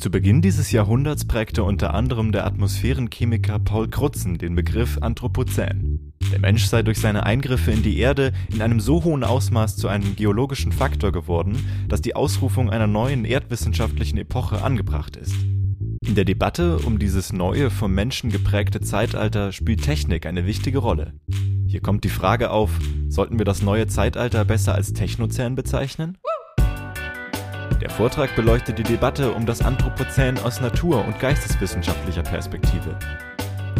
Zu Beginn dieses Jahrhunderts prägte unter anderem der Atmosphärenchemiker Paul Crutzen den Begriff Anthropozän. Der Mensch sei durch seine Eingriffe in die Erde in einem so hohen Ausmaß zu einem geologischen Faktor geworden, dass die Ausrufung einer neuen erdwissenschaftlichen Epoche angebracht ist. In der Debatte um dieses neue, vom Menschen geprägte Zeitalter spielt Technik eine wichtige Rolle. Hier kommt die Frage auf, sollten wir das neue Zeitalter besser als Technozän bezeichnen? Der Vortrag beleuchtet die Debatte um das Anthropozän aus natur- und geisteswissenschaftlicher Perspektive.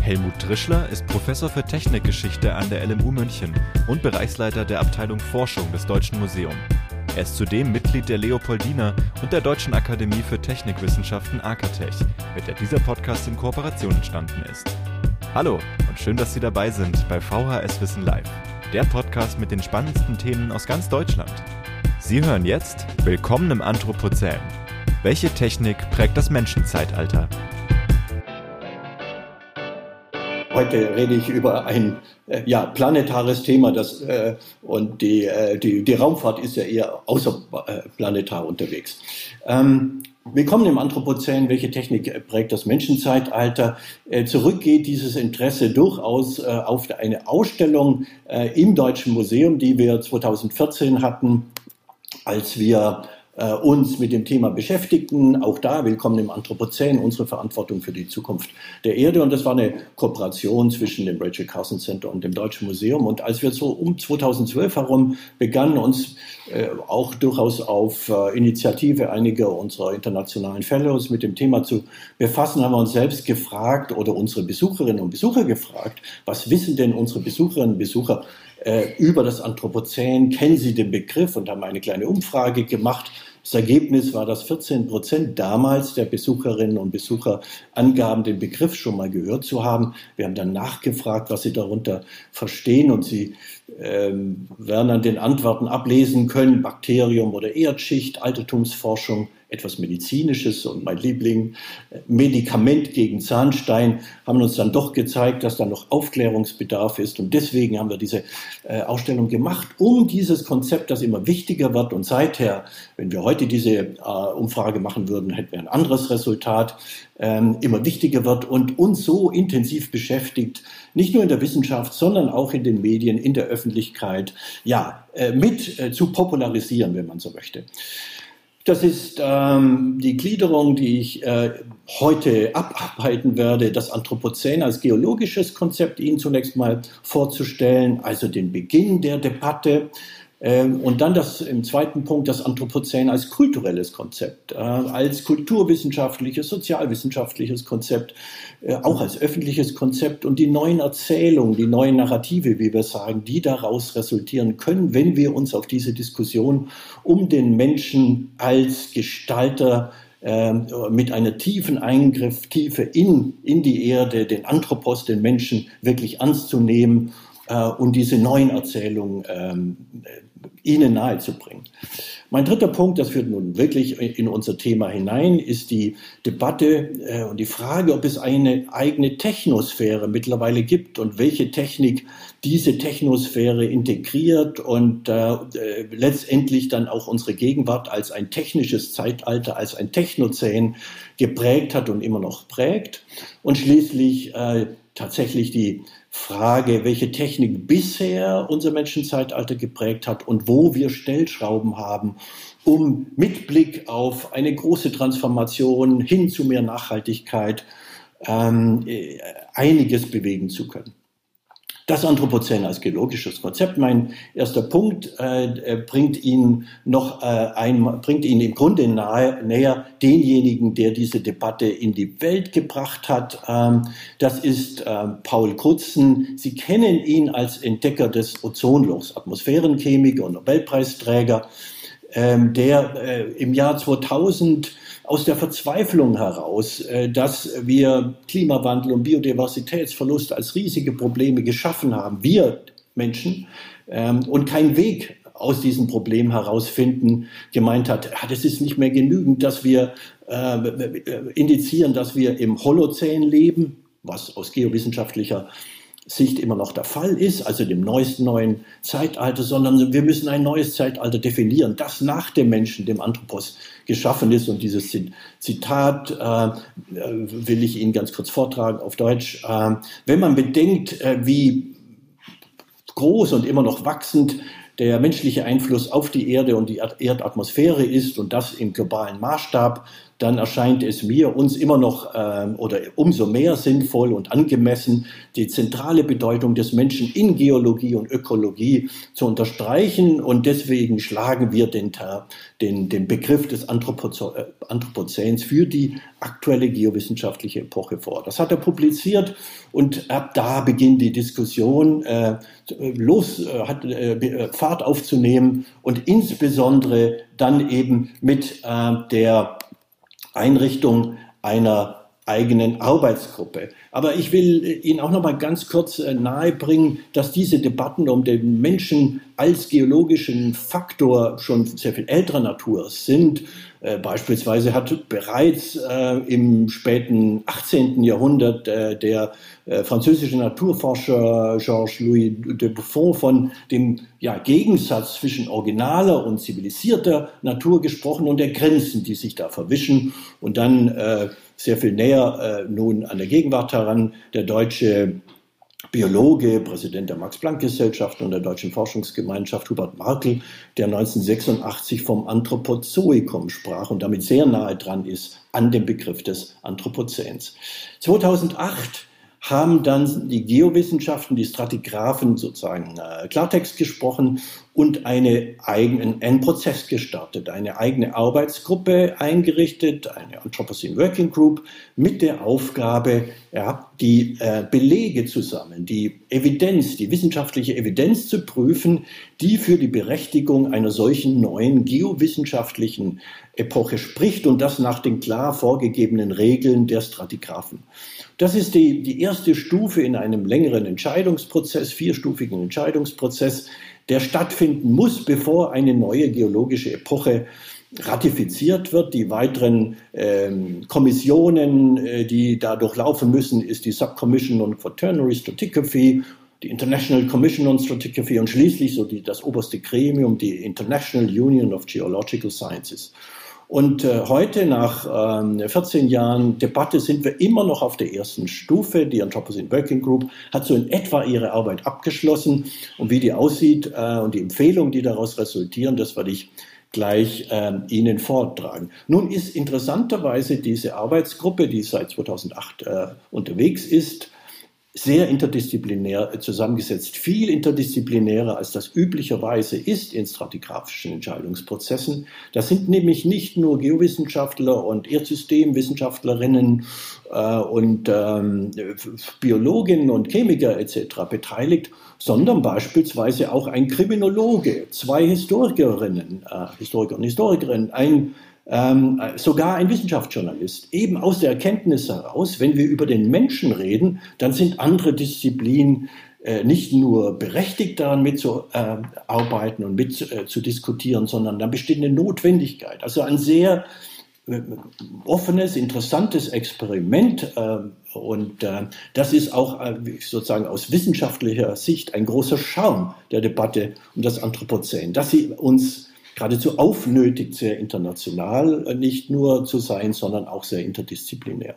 Helmut Trischler ist Professor für Technikgeschichte an der LMU München und Bereichsleiter der Abteilung Forschung des Deutschen Museum. Er ist zudem Mitglied der Leopoldina und der Deutschen Akademie für Technikwissenschaften AKTech, mit der dieser Podcast in Kooperation entstanden ist. Hallo und schön, dass Sie dabei sind bei VHS Wissen Live, der Podcast mit den spannendsten Themen aus ganz Deutschland. Sie hören jetzt Willkommen im Anthropozän. Welche Technik prägt das Menschenzeitalter? Heute rede ich über ein äh, ja, planetares Thema das, äh, und die, äh, die, die Raumfahrt ist ja eher außerplanetar unterwegs. Ähm, Willkommen im Anthropozän. Welche Technik prägt das Menschenzeitalter? Äh, zurück geht dieses Interesse durchaus äh, auf eine Ausstellung äh, im Deutschen Museum, die wir 2014 hatten als wir äh, uns mit dem Thema beschäftigten. Auch da willkommen im Anthropozän, unsere Verantwortung für die Zukunft der Erde. Und das war eine Kooperation zwischen dem Rachel Carson Center und dem Deutschen Museum. Und als wir so um 2012 herum begannen, uns äh, auch durchaus auf äh, Initiative einiger unserer internationalen Fellows mit dem Thema zu befassen, haben wir uns selbst gefragt oder unsere Besucherinnen und Besucher gefragt, was wissen denn unsere Besucherinnen und Besucher äh, über das Anthropozän, kennen Sie den Begriff und haben eine kleine Umfrage gemacht. Das Ergebnis war, dass 14 Prozent damals der Besucherinnen und Besucher angaben, den Begriff schon mal gehört zu haben. Wir haben dann nachgefragt, was sie darunter verstehen und sie ähm, werden an den Antworten ablesen können, Bakterium oder Erdschicht, Altertumsforschung, etwas Medizinisches und mein Liebling, Medikament gegen Zahnstein, haben uns dann doch gezeigt, dass da noch Aufklärungsbedarf ist. Und deswegen haben wir diese äh, Ausstellung gemacht, um dieses Konzept, das immer wichtiger wird. Und seither, wenn wir heute diese äh, Umfrage machen würden, hätten wir ein anderes Resultat, ähm, immer wichtiger wird und uns so intensiv beschäftigt, nicht nur in der Wissenschaft, sondern auch in den Medien, in der Öffentlichkeit, ja, äh, mit äh, zu popularisieren, wenn man so möchte. Das ist ähm, die Gliederung, die ich äh, heute abarbeiten werde, das Anthropozän als geologisches Konzept Ihnen zunächst mal vorzustellen, also den Beginn der Debatte und dann das im zweiten Punkt das Anthropozän als kulturelles Konzept, äh, als kulturwissenschaftliches, sozialwissenschaftliches Konzept, äh, auch als öffentliches Konzept. Und die neuen Erzählungen, die neuen Narrative, wie wir sagen, die daraus resultieren können, wenn wir uns auf diese Diskussion um den Menschen als Gestalter ähm, mit einer tiefen Eingriff, Tiefe in, in die Erde, den Anthropos, den Menschen wirklich ernst zu nehmen äh, und diese neuen Erzählungen ähm, ihnen nahezubringen. Mein dritter Punkt, das führt nun wirklich in unser Thema hinein, ist die Debatte äh, und die Frage, ob es eine eigene Technosphäre mittlerweile gibt und welche Technik diese Technosphäre integriert und äh, äh letztendlich dann auch unsere Gegenwart als ein technisches Zeitalter, als ein Technozän geprägt hat und immer noch prägt. Und schließlich äh, tatsächlich die Frage, welche Technik bisher unser Menschenzeitalter geprägt hat und wo wir Stellschrauben haben, um mit Blick auf eine große Transformation hin zu mehr Nachhaltigkeit ähm, äh, einiges bewegen zu können. Das Anthropozän als geologisches Konzept. Mein erster Punkt äh, äh, bringt ihn noch äh, ein, bringt ihn im Grunde nahe, näher denjenigen, der diese Debatte in die Welt gebracht hat. Ähm, das ist äh, Paul Krutzen. Sie kennen ihn als Entdecker des Ozonlochs, Atmosphärenchemiker und Nobelpreisträger, ähm, der äh, im Jahr 2000 aus der Verzweiflung heraus, äh, dass wir Klimawandel und Biodiversitätsverlust als riesige Probleme geschaffen haben, wir Menschen, ähm, und keinen Weg aus diesem Problem herausfinden, gemeint hat, das ist nicht mehr genügend, dass wir äh, indizieren, dass wir im Holozän leben, was aus geowissenschaftlicher Sicht immer noch der Fall ist, also dem neuesten neuen Zeitalter, sondern wir müssen ein neues Zeitalter definieren, das nach dem Menschen, dem Anthropos, geschaffen ist. Und dieses Zitat äh, will ich Ihnen ganz kurz vortragen auf Deutsch. Äh, wenn man bedenkt, äh, wie groß und immer noch wachsend der menschliche Einfluss auf die Erde und die Erdatmosphäre ist und das im globalen Maßstab, dann erscheint es mir, uns immer noch ähm, oder umso mehr sinnvoll und angemessen, die zentrale Bedeutung des Menschen in Geologie und Ökologie zu unterstreichen. Und deswegen schlagen wir den, den, den Begriff des äh, Anthropozäns für die aktuelle geowissenschaftliche Epoche vor. Das hat er publiziert und ab da beginnt die Diskussion äh, los, äh, hat äh, Fahrt aufzunehmen und insbesondere dann eben mit äh, der Einrichtung einer eigenen Arbeitsgruppe. Aber ich will Ihnen auch noch mal ganz kurz äh, nahebringen, dass diese Debatten um den Menschen als geologischen Faktor schon sehr viel älterer Natur sind. Äh, beispielsweise hat bereits äh, im späten 18. Jahrhundert äh, der äh, französische Naturforscher Georges-Louis de Buffon von dem ja, Gegensatz zwischen originaler und zivilisierter Natur gesprochen und der Grenzen, die sich da verwischen. Und dann äh, sehr viel näher äh, nun an der Gegenwart heran der deutsche Biologe, Präsident der Max-Planck-Gesellschaft und der Deutschen Forschungsgemeinschaft Hubert Markel, der 1986 vom Anthropozoikum sprach und damit sehr nahe dran ist an dem Begriff des Anthropozäns. 2008 haben dann die Geowissenschaften, die Stratigraphen sozusagen äh, Klartext gesprochen und eine eigenen, einen Prozess gestartet, eine eigene Arbeitsgruppe eingerichtet, eine Anthropocene Working Group mit der Aufgabe, ja, die äh, Belege zu sammeln, die Evidenz, die wissenschaftliche Evidenz zu prüfen, die für die Berechtigung einer solchen neuen geowissenschaftlichen Epoche spricht und das nach den klar vorgegebenen Regeln der Stratigraphen. Das ist die, die erste Stufe in einem längeren Entscheidungsprozess, vierstufigen Entscheidungsprozess, der stattfinden muss, bevor eine neue geologische Epoche ratifiziert wird. Die weiteren ähm, Kommissionen, äh, die da durchlaufen müssen, ist die Subcommission on Quaternary Stratigraphy, die International Commission on Stratigraphy und schließlich so die, das oberste Gremium, die International Union of Geological Sciences. Und äh, heute, nach ähm, 14 Jahren Debatte, sind wir immer noch auf der ersten Stufe. Die Anthropocene Working Group hat so in etwa ihre Arbeit abgeschlossen. Und wie die aussieht äh, und die Empfehlungen, die daraus resultieren, das werde ich gleich äh, Ihnen vortragen. Nun ist interessanterweise diese Arbeitsgruppe, die seit 2008 äh, unterwegs ist, sehr interdisziplinär zusammengesetzt, viel interdisziplinärer als das üblicherweise ist in stratigraphischen Entscheidungsprozessen. Das sind nämlich nicht nur Geowissenschaftler und Erdsystemwissenschaftlerinnen äh, und ähm, Biologinnen und Chemiker etc. beteiligt, sondern beispielsweise auch ein Kriminologe, zwei Historikerinnen, äh, Historiker und Historikerinnen, ein ähm, sogar ein Wissenschaftsjournalist, eben aus der Erkenntnis heraus, wenn wir über den Menschen reden, dann sind andere Disziplinen äh, nicht nur berechtigt daran mitzuarbeiten äh, und mit äh, zu diskutieren, sondern da besteht eine Notwendigkeit. Also ein sehr äh, offenes, interessantes Experiment äh, und äh, das ist auch sozusagen aus wissenschaftlicher Sicht ein großer Charme der Debatte um das Anthropozän, dass sie uns geradezu aufnötigt, sehr international äh, nicht nur zu sein, sondern auch sehr interdisziplinär.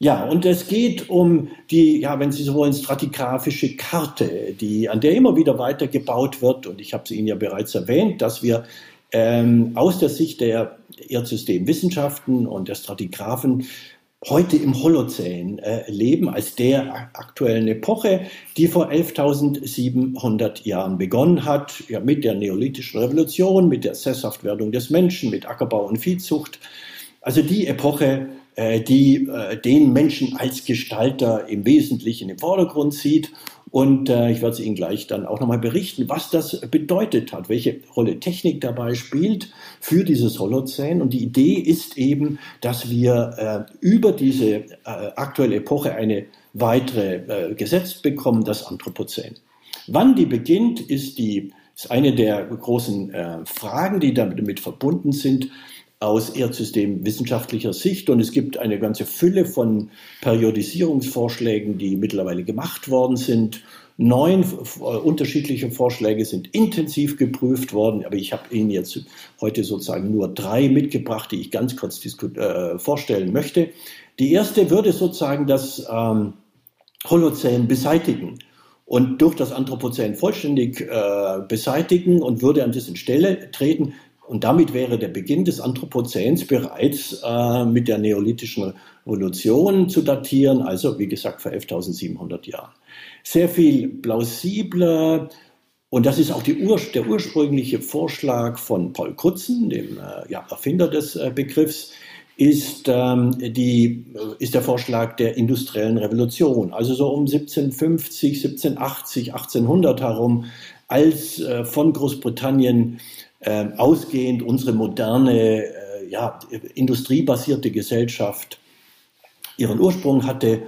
Ja, und es geht um die, ja, wenn Sie so wollen, stratigraphische Karte, die, an der immer wieder weitergebaut wird. Und ich habe es Ihnen ja bereits erwähnt, dass wir ähm, aus der Sicht der Erdsystemwissenschaften und der Stratigraphen heute im Holozän äh, leben, als der aktuellen Epoche, die vor 11.700 Jahren begonnen hat, ja, mit der neolithischen Revolution, mit der Sesshaftwerdung des Menschen, mit Ackerbau und Viehzucht. Also die Epoche, äh, die äh, den Menschen als Gestalter im Wesentlichen im Vordergrund sieht und äh, ich werde es Ihnen gleich dann auch nochmal berichten, was das bedeutet hat, welche Rolle Technik dabei spielt für dieses Holozän. Und die Idee ist eben, dass wir äh, über diese äh, aktuelle Epoche eine weitere äh, gesetzt bekommen, das Anthropozän. Wann die beginnt, ist, die, ist eine der großen äh, Fragen, die damit verbunden sind. Aus Erdsystem wissenschaftlicher Sicht und es gibt eine ganze Fülle von Periodisierungsvorschlägen, die mittlerweile gemacht worden sind. Neun äh, unterschiedliche Vorschläge sind intensiv geprüft worden, aber ich habe Ihnen jetzt heute sozusagen nur drei mitgebracht, die ich ganz kurz äh, vorstellen möchte. Die erste würde sozusagen das ähm, Holozän beseitigen und durch das Anthropozän vollständig äh, beseitigen und würde an dessen Stelle treten. Und damit wäre der Beginn des Anthropozäns bereits äh, mit der neolithischen Revolution zu datieren, also wie gesagt vor 11.700 Jahren. Sehr viel plausibler, und das ist auch Ur der ursprüngliche Vorschlag von Paul Krutzen, dem äh, ja, Erfinder des äh, Begriffs, ist, ähm, die, äh, ist der Vorschlag der industriellen Revolution. Also so um 1750, 1780, 1800 herum, als äh, von Großbritannien ausgehend unsere moderne, äh, ja, industriebasierte Gesellschaft ihren Ursprung hatte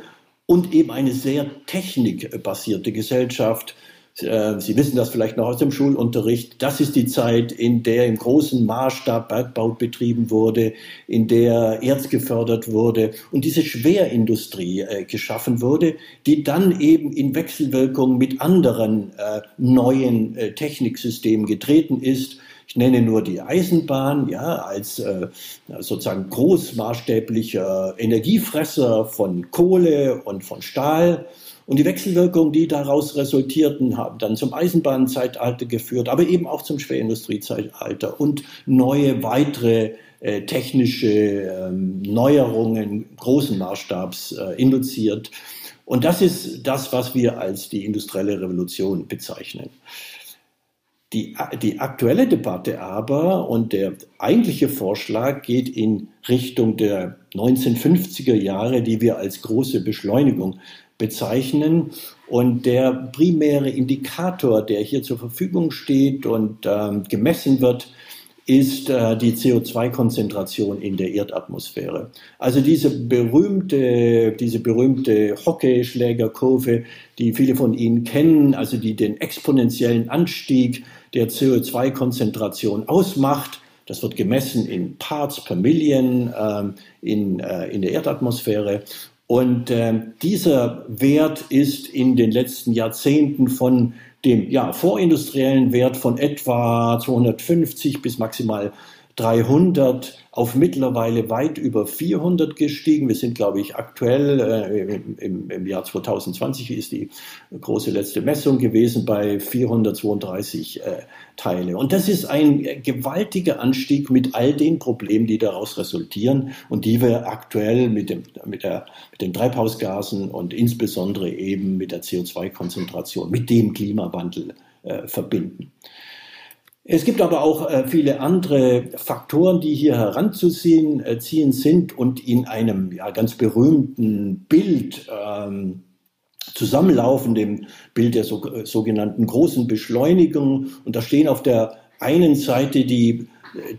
und eben eine sehr technikbasierte Gesellschaft. Äh, Sie wissen das vielleicht noch aus dem Schulunterricht. Das ist die Zeit, in der im großen Maßstab Bergbau betrieben wurde, in der Erz gefördert wurde und diese Schwerindustrie äh, geschaffen wurde, die dann eben in Wechselwirkung mit anderen äh, neuen äh, Techniksystemen getreten ist ich nenne nur die Eisenbahn, ja, als äh, sozusagen großmaßstäblicher Energiefresser von Kohle und von Stahl. Und die Wechselwirkungen, die daraus resultierten, haben dann zum Eisenbahnzeitalter geführt, aber eben auch zum Schwerindustriezeitalter und neue weitere äh, technische ähm, Neuerungen großen Maßstabs äh, induziert. Und das ist das, was wir als die industrielle Revolution bezeichnen. Die, die aktuelle Debatte aber und der eigentliche Vorschlag geht in Richtung der 1950er Jahre, die wir als große Beschleunigung bezeichnen. Und der primäre Indikator, der hier zur Verfügung steht und ähm, gemessen wird, ist äh, die CO2-Konzentration in der Erdatmosphäre. Also diese berühmte, diese berühmte Hockeyschlägerkurve, die viele von Ihnen kennen, also die den exponentiellen Anstieg der CO2-Konzentration ausmacht. Das wird gemessen in Parts per Million ähm, in, äh, in der Erdatmosphäre. Und äh, dieser Wert ist in den letzten Jahrzehnten von dem ja, vorindustriellen Wert von etwa 250 bis maximal 300 auf mittlerweile weit über 400 gestiegen. Wir sind, glaube ich, aktuell äh, im, im, Jahr 2020 ist die große letzte Messung gewesen bei 432 äh, Teile. Und das ist ein gewaltiger Anstieg mit all den Problemen, die daraus resultieren und die wir aktuell mit, dem, mit, der, mit den Treibhausgasen und insbesondere eben mit der CO2-Konzentration, mit dem Klimawandel äh, verbinden. Es gibt aber auch äh, viele andere Faktoren, die hier heranzuziehen äh, sind und in einem ja, ganz berühmten Bild ähm, zusammenlaufen, dem Bild der so, äh, sogenannten großen Beschleunigung. Und da stehen auf der einen Seite die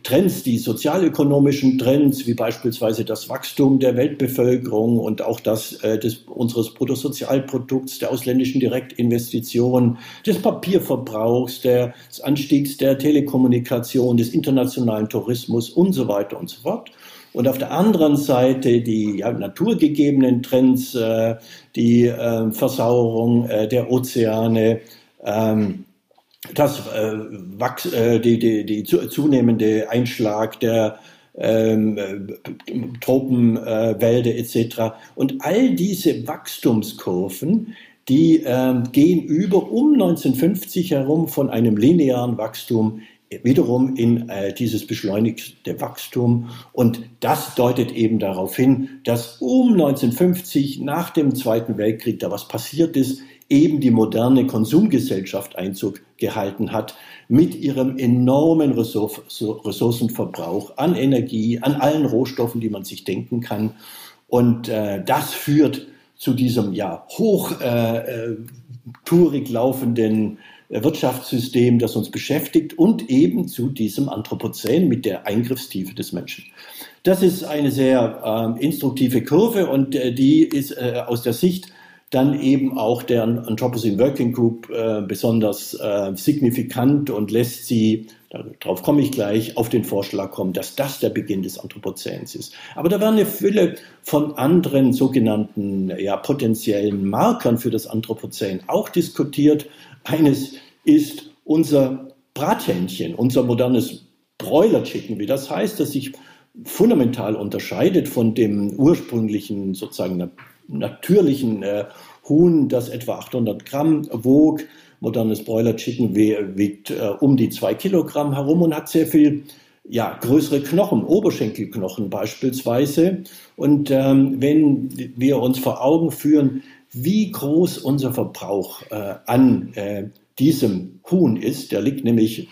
Trends, die sozialökonomischen Trends, wie beispielsweise das Wachstum der Weltbevölkerung und auch das äh, des, unseres Bruttosozialprodukts, der ausländischen Direktinvestitionen, des Papierverbrauchs, des Anstiegs der Telekommunikation, des internationalen Tourismus und so weiter und so fort. Und auf der anderen Seite die ja, naturgegebenen Trends, äh, die äh, Versauerung äh, der Ozeane, ähm, das äh, Wachs, äh, die, die, die zunehmende Einschlag der ähm, äh, Tropenwälder etc. Und all diese Wachstumskurven, die äh, gehen über um 1950 herum von einem linearen Wachstum wiederum in äh, dieses beschleunigte Wachstum. Und das deutet eben darauf hin, dass um 1950 nach dem Zweiten Weltkrieg da was passiert ist, eben die moderne Konsumgesellschaft Einzug gehalten hat mit ihrem enormen Ressourcenverbrauch an Energie, an allen Rohstoffen, die man sich denken kann. Und äh, das führt zu diesem ja hoch äh, äh, laufenden äh, Wirtschaftssystem, das uns beschäftigt und eben zu diesem Anthropozän mit der Eingriffstiefe des Menschen. Das ist eine sehr äh, instruktive Kurve und äh, die ist äh, aus der Sicht dann eben auch der Anthropocene Working Group äh, besonders äh, signifikant und lässt sie darauf komme ich gleich, auf den Vorschlag kommen, dass das der Beginn des Anthropozäns ist. Aber da werden eine Fülle von anderen sogenannten ja, potenziellen Markern für das Anthropozän auch diskutiert. Eines ist unser Brathähnchen, unser modernes Broiler Chicken, wie das heißt, das sich fundamental unterscheidet von dem ursprünglichen, sozusagen natürlichen äh, Huhn, das etwa 800 Gramm wog. Modernes Broiler Chicken wiegt äh, um die zwei Kilogramm herum und hat sehr viel ja, größere Knochen, Oberschenkelknochen beispielsweise. Und ähm, wenn wir uns vor Augen führen, wie groß unser Verbrauch äh, an äh, diesem Huhn ist, der liegt nämlich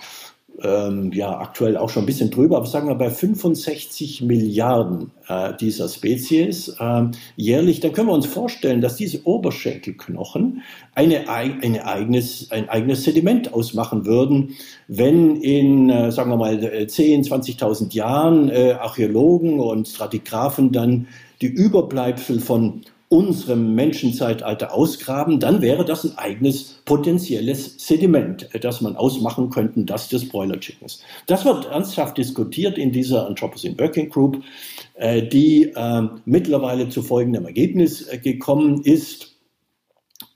ähm, ja aktuell auch schon ein bisschen drüber, aber sagen wir bei 65 Milliarden äh, dieser Spezies äh, jährlich, dann können wir uns vorstellen, dass diese Oberschenkelknochen eine, eine eigenes, ein eigenes Sediment ausmachen würden, wenn in, äh, sagen wir mal, 10, 20.000 Jahren äh, Archäologen und Stratigraphen dann die Überbleibsel von unserem Menschenzeitalter ausgraben, dann wäre das ein eigenes potenzielles Sediment, das man ausmachen könnte, das des Broiler Chickens. Das wird ernsthaft diskutiert in dieser Anthropocene Working Group, äh, die äh, mittlerweile zu folgendem Ergebnis äh, gekommen ist,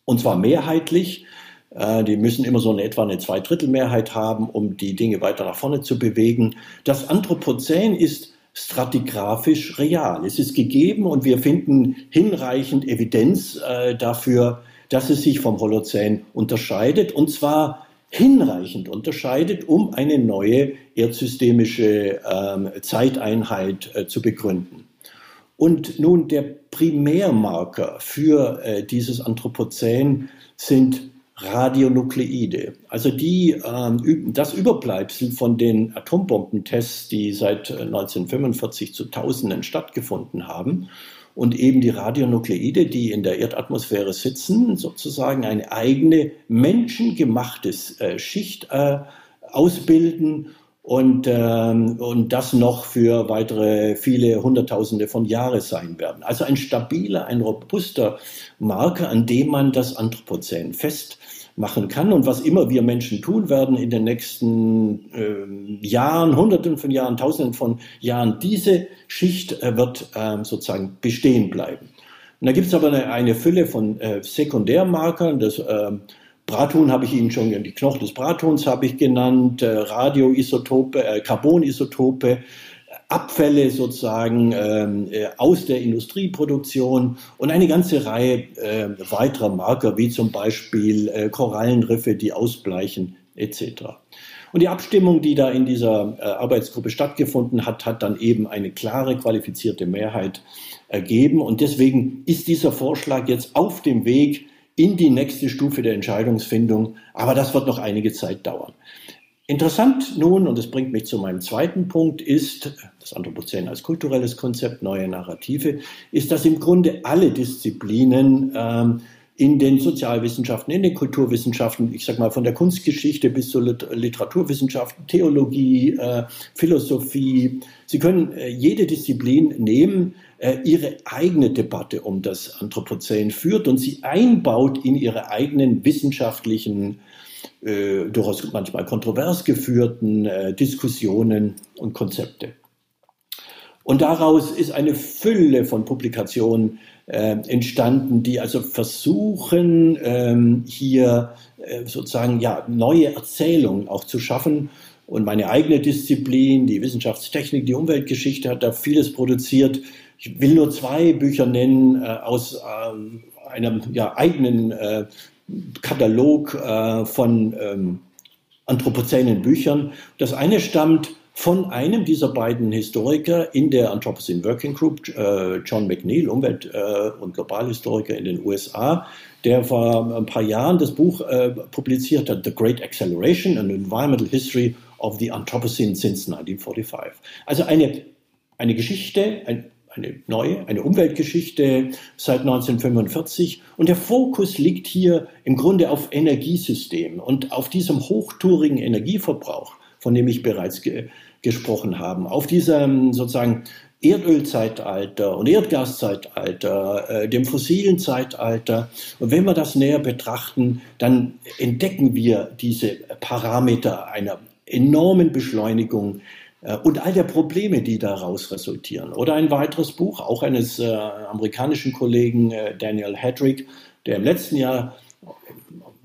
und zwar mehrheitlich. Die müssen immer so eine etwa eine Zweidrittelmehrheit haben, um die Dinge weiter nach vorne zu bewegen. Das Anthropozän ist stratigraphisch real. Es ist gegeben und wir finden hinreichend Evidenz äh, dafür, dass es sich vom Holozän unterscheidet und zwar hinreichend unterscheidet, um eine neue erdsystemische ähm, Zeiteinheit äh, zu begründen. Und nun der Primärmarker für äh, dieses Anthropozän sind Radionukleide. Also die, ähm, das Überbleibsel von den Atombombentests, die seit 1945 äh, zu Tausenden stattgefunden haben. Und eben die Radionukleide, die in der Erdatmosphäre sitzen, sozusagen eine eigene menschengemachte äh, Schicht äh, ausbilden und, ähm, und das noch für weitere viele Hunderttausende von Jahren sein werden. Also ein stabiler, ein robuster Marker, an dem man das Anthropozän fest machen kann und was immer wir Menschen tun werden in den nächsten äh, Jahren, Hunderten von Jahren, Tausenden von Jahren, diese Schicht äh, wird äh, sozusagen bestehen bleiben. Und da gibt es aber eine, eine, Fülle von äh, Sekundärmarkern. Das äh, Brathuhn habe ich Ihnen schon, die Knochen des Brathuhns habe ich genannt, äh, Radioisotope, äh, Carbonisotope, Abfälle sozusagen ähm, äh, aus der Industrieproduktion und eine ganze Reihe äh, weiterer Marker, wie zum Beispiel äh, Korallenriffe, die ausbleichen etc. Und die Abstimmung, die da in dieser äh, Arbeitsgruppe stattgefunden hat, hat dann eben eine klare, qualifizierte Mehrheit ergeben. Und deswegen ist dieser Vorschlag jetzt auf dem Weg in die nächste Stufe der Entscheidungsfindung. Aber das wird noch einige Zeit dauern. Interessant nun, und das bringt mich zu meinem zweiten Punkt, ist, das Anthropozän als kulturelles Konzept, neue Narrative, ist, dass im Grunde alle Disziplinen ähm, in den Sozialwissenschaften, in den Kulturwissenschaften, ich sage mal von der Kunstgeschichte bis zur Literaturwissenschaften, Theologie, äh, Philosophie, Sie können äh, jede Disziplin nehmen, ihre eigene Debatte um das Anthropozän führt und sie einbaut in ihre eigenen wissenschaftlichen äh, durchaus manchmal kontrovers geführten äh, Diskussionen und Konzepte. Und daraus ist eine Fülle von Publikationen äh, entstanden, die also versuchen, ähm, hier äh, sozusagen ja, neue Erzählungen auch zu schaffen. Und meine eigene Disziplin, die Wissenschaftstechnik, die Umweltgeschichte, hat da vieles produziert. Ich will nur zwei Bücher nennen äh, aus ähm, einem ja, eigenen äh, Katalog äh, von ähm, anthropozänen Büchern. Das eine stammt von einem dieser beiden Historiker in der Anthropocene Working Group, äh, John McNeil, Umwelt- äh, und Globalhistoriker in den USA, der vor ein paar Jahren das Buch äh, publiziert hat, The Great Acceleration, an Environmental History of the Anthropocene since 1945. Also eine, eine Geschichte, ein, eine neue, eine Umweltgeschichte seit 1945. Und der Fokus liegt hier im Grunde auf Energiesystemen und auf diesem hochtourigen Energieverbrauch, von dem ich bereits ge gesprochen habe, auf diesem sozusagen Erdölzeitalter und Erdgaszeitalter, äh, dem fossilen Zeitalter. Und wenn wir das näher betrachten, dann entdecken wir diese Parameter einer enormen Beschleunigung und all der Probleme, die daraus resultieren. Oder ein weiteres Buch, auch eines äh, amerikanischen Kollegen, äh, Daniel Hedrick, der im letzten Jahr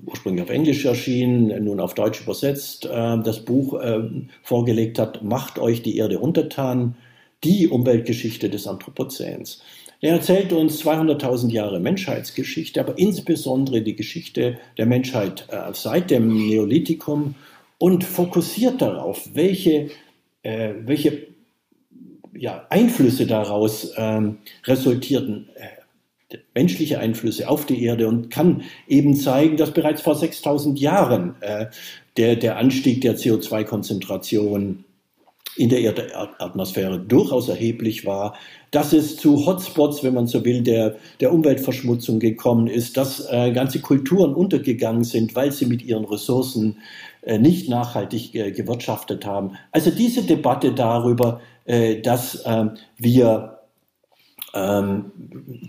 ursprünglich auf Englisch erschienen, nun auf Deutsch übersetzt, äh, das Buch äh, vorgelegt hat, Macht euch die Erde untertan, die Umweltgeschichte des Anthropozäns. Er erzählt uns 200.000 Jahre Menschheitsgeschichte, aber insbesondere die Geschichte der Menschheit äh, seit dem Neolithikum und fokussiert darauf, welche, äh, welche ja, Einflüsse daraus ähm, resultierten, äh, menschliche Einflüsse auf die Erde und kann eben zeigen, dass bereits vor 6000 Jahren äh, der, der Anstieg der CO2-Konzentration in der Erdatmosphäre durchaus erheblich war, dass es zu Hotspots, wenn man so will, der, der Umweltverschmutzung gekommen ist, dass äh, ganze Kulturen untergegangen sind, weil sie mit ihren Ressourcen nicht nachhaltig äh, gewirtschaftet haben. Also diese Debatte darüber, äh, dass ähm, wir ähm,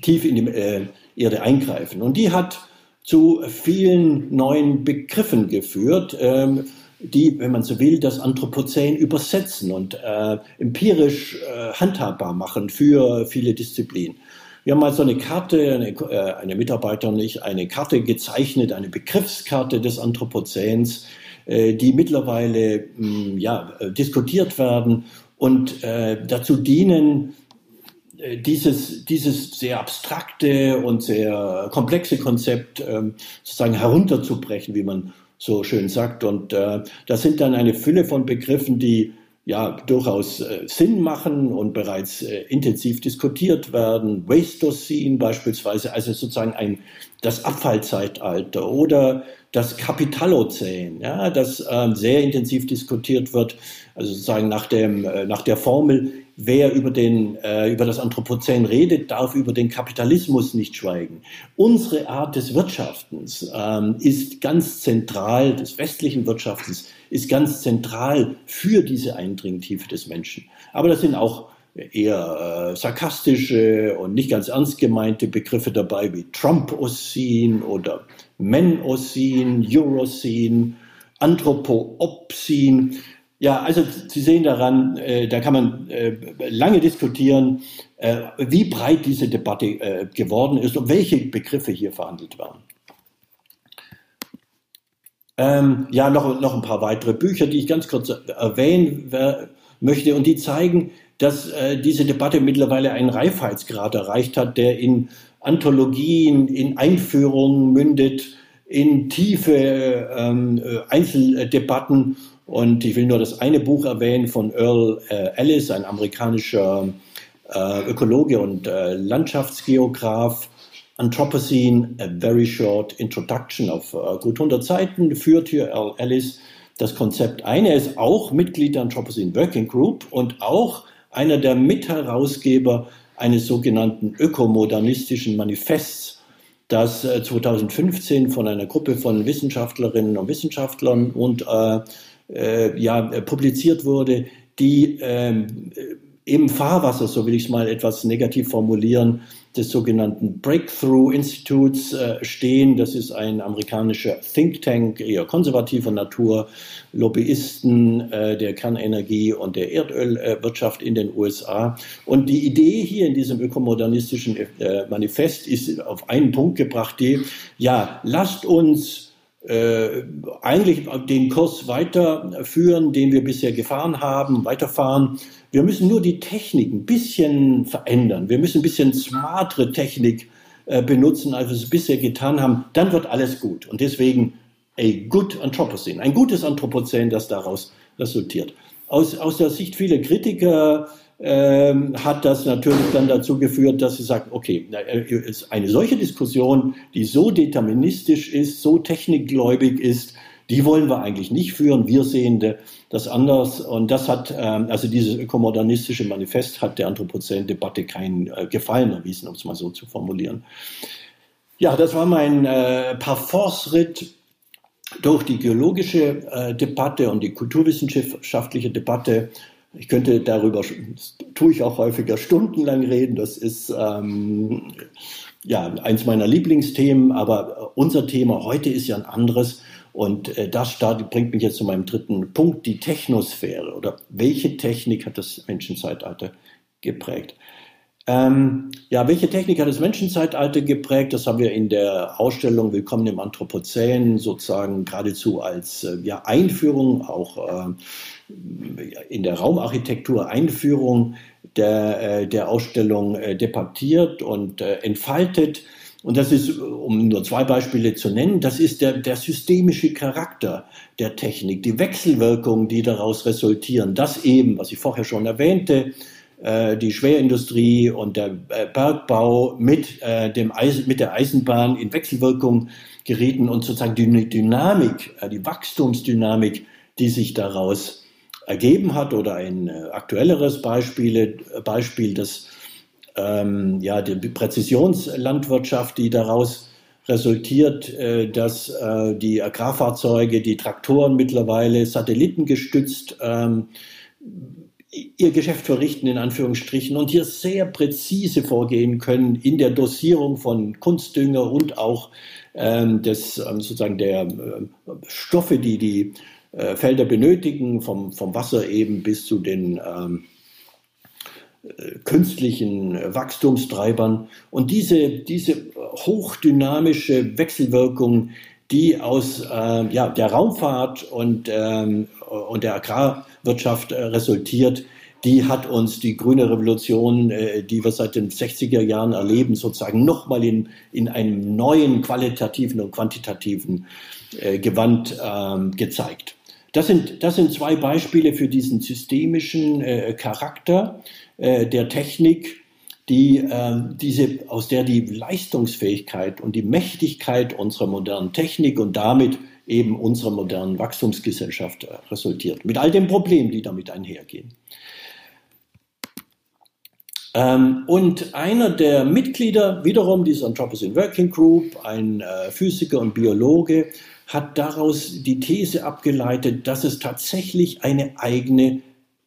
tief in die äh, Erde eingreifen. Und die hat zu vielen neuen Begriffen geführt. Ähm, die, wenn man so will, das Anthropozän übersetzen und äh, empirisch äh, handhabbar machen für viele Disziplinen. Wir haben mal so eine Karte, eine, äh, eine Mitarbeiterin und ich, eine Karte gezeichnet, eine Begriffskarte des Anthropozäns, äh, die mittlerweile mh, hm, ja, äh, diskutiert werden und äh, dazu dienen, äh, dieses, dieses sehr abstrakte und sehr komplexe Konzept ähm, sozusagen herunterzubrechen, wie man so schön sagt. Und äh, das sind dann eine Fülle von Begriffen, die ja durchaus äh, Sinn machen und bereits äh, intensiv diskutiert werden. Wastocene beispielsweise, also sozusagen ein das Abfallzeitalter oder das Kapitalozän, ja, das äh, sehr intensiv diskutiert wird, also sozusagen nach dem äh, nach der Formel Wer über, den, äh, über das Anthropozän redet, darf über den Kapitalismus nicht schweigen. Unsere Art des Wirtschaftens ähm, ist ganz zentral, des westlichen Wirtschaftens ist ganz zentral für diese Eindringtiefe des Menschen. Aber das sind auch eher äh, sarkastische und nicht ganz ernst gemeinte Begriffe dabei wie Trump-Ocene oder Men-Ocene, Eurocene, Anthropo-Opcene. Ja, also Sie sehen daran, äh, da kann man äh, lange diskutieren, äh, wie breit diese Debatte äh, geworden ist und welche Begriffe hier verhandelt werden. Ähm, ja, noch, noch ein paar weitere Bücher, die ich ganz kurz erwähnen möchte und die zeigen, dass äh, diese Debatte mittlerweile einen Reifheitsgrad erreicht hat, der in Anthologien, in Einführungen mündet, in tiefe ähm, äh, Einzeldebatten und ich will nur das eine Buch erwähnen von Earl äh, Ellis, ein amerikanischer äh, Ökologe und äh, Landschaftsgeograf. Anthropocene, a very short introduction auf äh, gut 100 Seiten, führt hier Earl Ellis das Konzept ein. Er ist auch Mitglied der Anthropocene Working Group und auch einer der Mitherausgeber eines sogenannten ökomodernistischen Manifests, das 2015 äh, von einer Gruppe von Wissenschaftlerinnen und Wissenschaftlern und äh, äh, ja, äh, publiziert wurde, die ähm, im Fahrwasser, so will ich es mal etwas negativ formulieren, des sogenannten Breakthrough Institutes äh, stehen. Das ist ein amerikanischer Think Tank, eher konservativer Natur, Lobbyisten äh, der Kernenergie und der Erdölwirtschaft in den USA. Und die Idee hier in diesem ökomodernistischen äh, Manifest ist auf einen Punkt gebracht, die, ja, lasst uns äh, eigentlich den Kurs weiterführen, den wir bisher gefahren haben, weiterfahren. Wir müssen nur die Technik ein bisschen verändern. Wir müssen ein bisschen smartere Technik äh, benutzen, als wir es bisher getan haben. Dann wird alles gut. Und deswegen a good Anthropocene, ein gutes Anthropozän, das daraus resultiert. Aus, aus der Sicht vieler Kritiker ähm, hat das natürlich dann dazu geführt, dass sie sagt, okay, äh, eine solche Diskussion, die so deterministisch ist, so technikgläubig ist, die wollen wir eigentlich nicht führen. Wir sehen das anders. Und das hat, ähm, also dieses ökomodernistische Manifest hat der Anthropozän-Debatte keinen äh, Gefallen erwiesen, um es mal so zu formulieren. Ja, das war mein äh, Parforce-Ritt durch die geologische äh, Debatte und die kulturwissenschaftliche Debatte ich könnte darüber, tue ich auch häufiger stundenlang reden. Das ist ähm, ja eins meiner Lieblingsthemen, aber unser Thema heute ist ja ein anderes. Und äh, das bringt mich jetzt zu meinem dritten Punkt, die Technosphäre oder welche Technik hat das Menschenzeitalter geprägt? Ähm, ja, welche Technik hat das Menschenzeitalter geprägt? Das haben wir in der Ausstellung Willkommen im Anthropozän sozusagen geradezu als äh, ja, Einführung, auch äh, in der Raumarchitektur Einführung der, äh, der Ausstellung äh, debattiert und äh, entfaltet. Und das ist, um nur zwei Beispiele zu nennen, das ist der, der systemische Charakter der Technik, die Wechselwirkungen, die daraus resultieren. Das eben, was ich vorher schon erwähnte, äh, die Schwerindustrie und der äh, Bergbau mit, äh, dem Eisen, mit der Eisenbahn in Wechselwirkung gerieten und sozusagen die Dynamik, die Wachstumsdynamik, die sich daraus ergeben hat oder ein aktuelleres Beispiel, Beispiel das, ähm, ja, die Präzisionslandwirtschaft, die daraus resultiert, dass äh, die Agrarfahrzeuge, die Traktoren mittlerweile satellitengestützt ähm, ihr Geschäft verrichten, in Anführungsstrichen, und hier sehr präzise vorgehen können in der Dosierung von Kunstdünger und auch ähm, des, ähm, sozusagen der äh, Stoffe, die die äh, Felder benötigen, vom, vom Wasser eben bis zu den ähm, äh, künstlichen Wachstumstreibern. Und diese, diese hochdynamische Wechselwirkung, die aus äh, ja, der Raumfahrt und, ähm, und der Agrarwirtschaft äh, resultiert, die hat uns die grüne Revolution, äh, die wir seit den 60er Jahren erleben, sozusagen nochmal in, in einem neuen qualitativen und quantitativen äh, Gewand ähm, gezeigt. Das sind, das sind zwei Beispiele für diesen systemischen Charakter der Technik, die, äh, diese, aus der die Leistungsfähigkeit und die Mächtigkeit unserer modernen Technik und damit eben unserer modernen Wachstumsgesellschaft äh, resultiert. Mit all den Problemen, die damit einhergehen. Ähm, und einer der Mitglieder wiederum dieser Anthropocene Working Group, ein äh, Physiker und Biologe, hat daraus die These abgeleitet, dass es tatsächlich eine eigene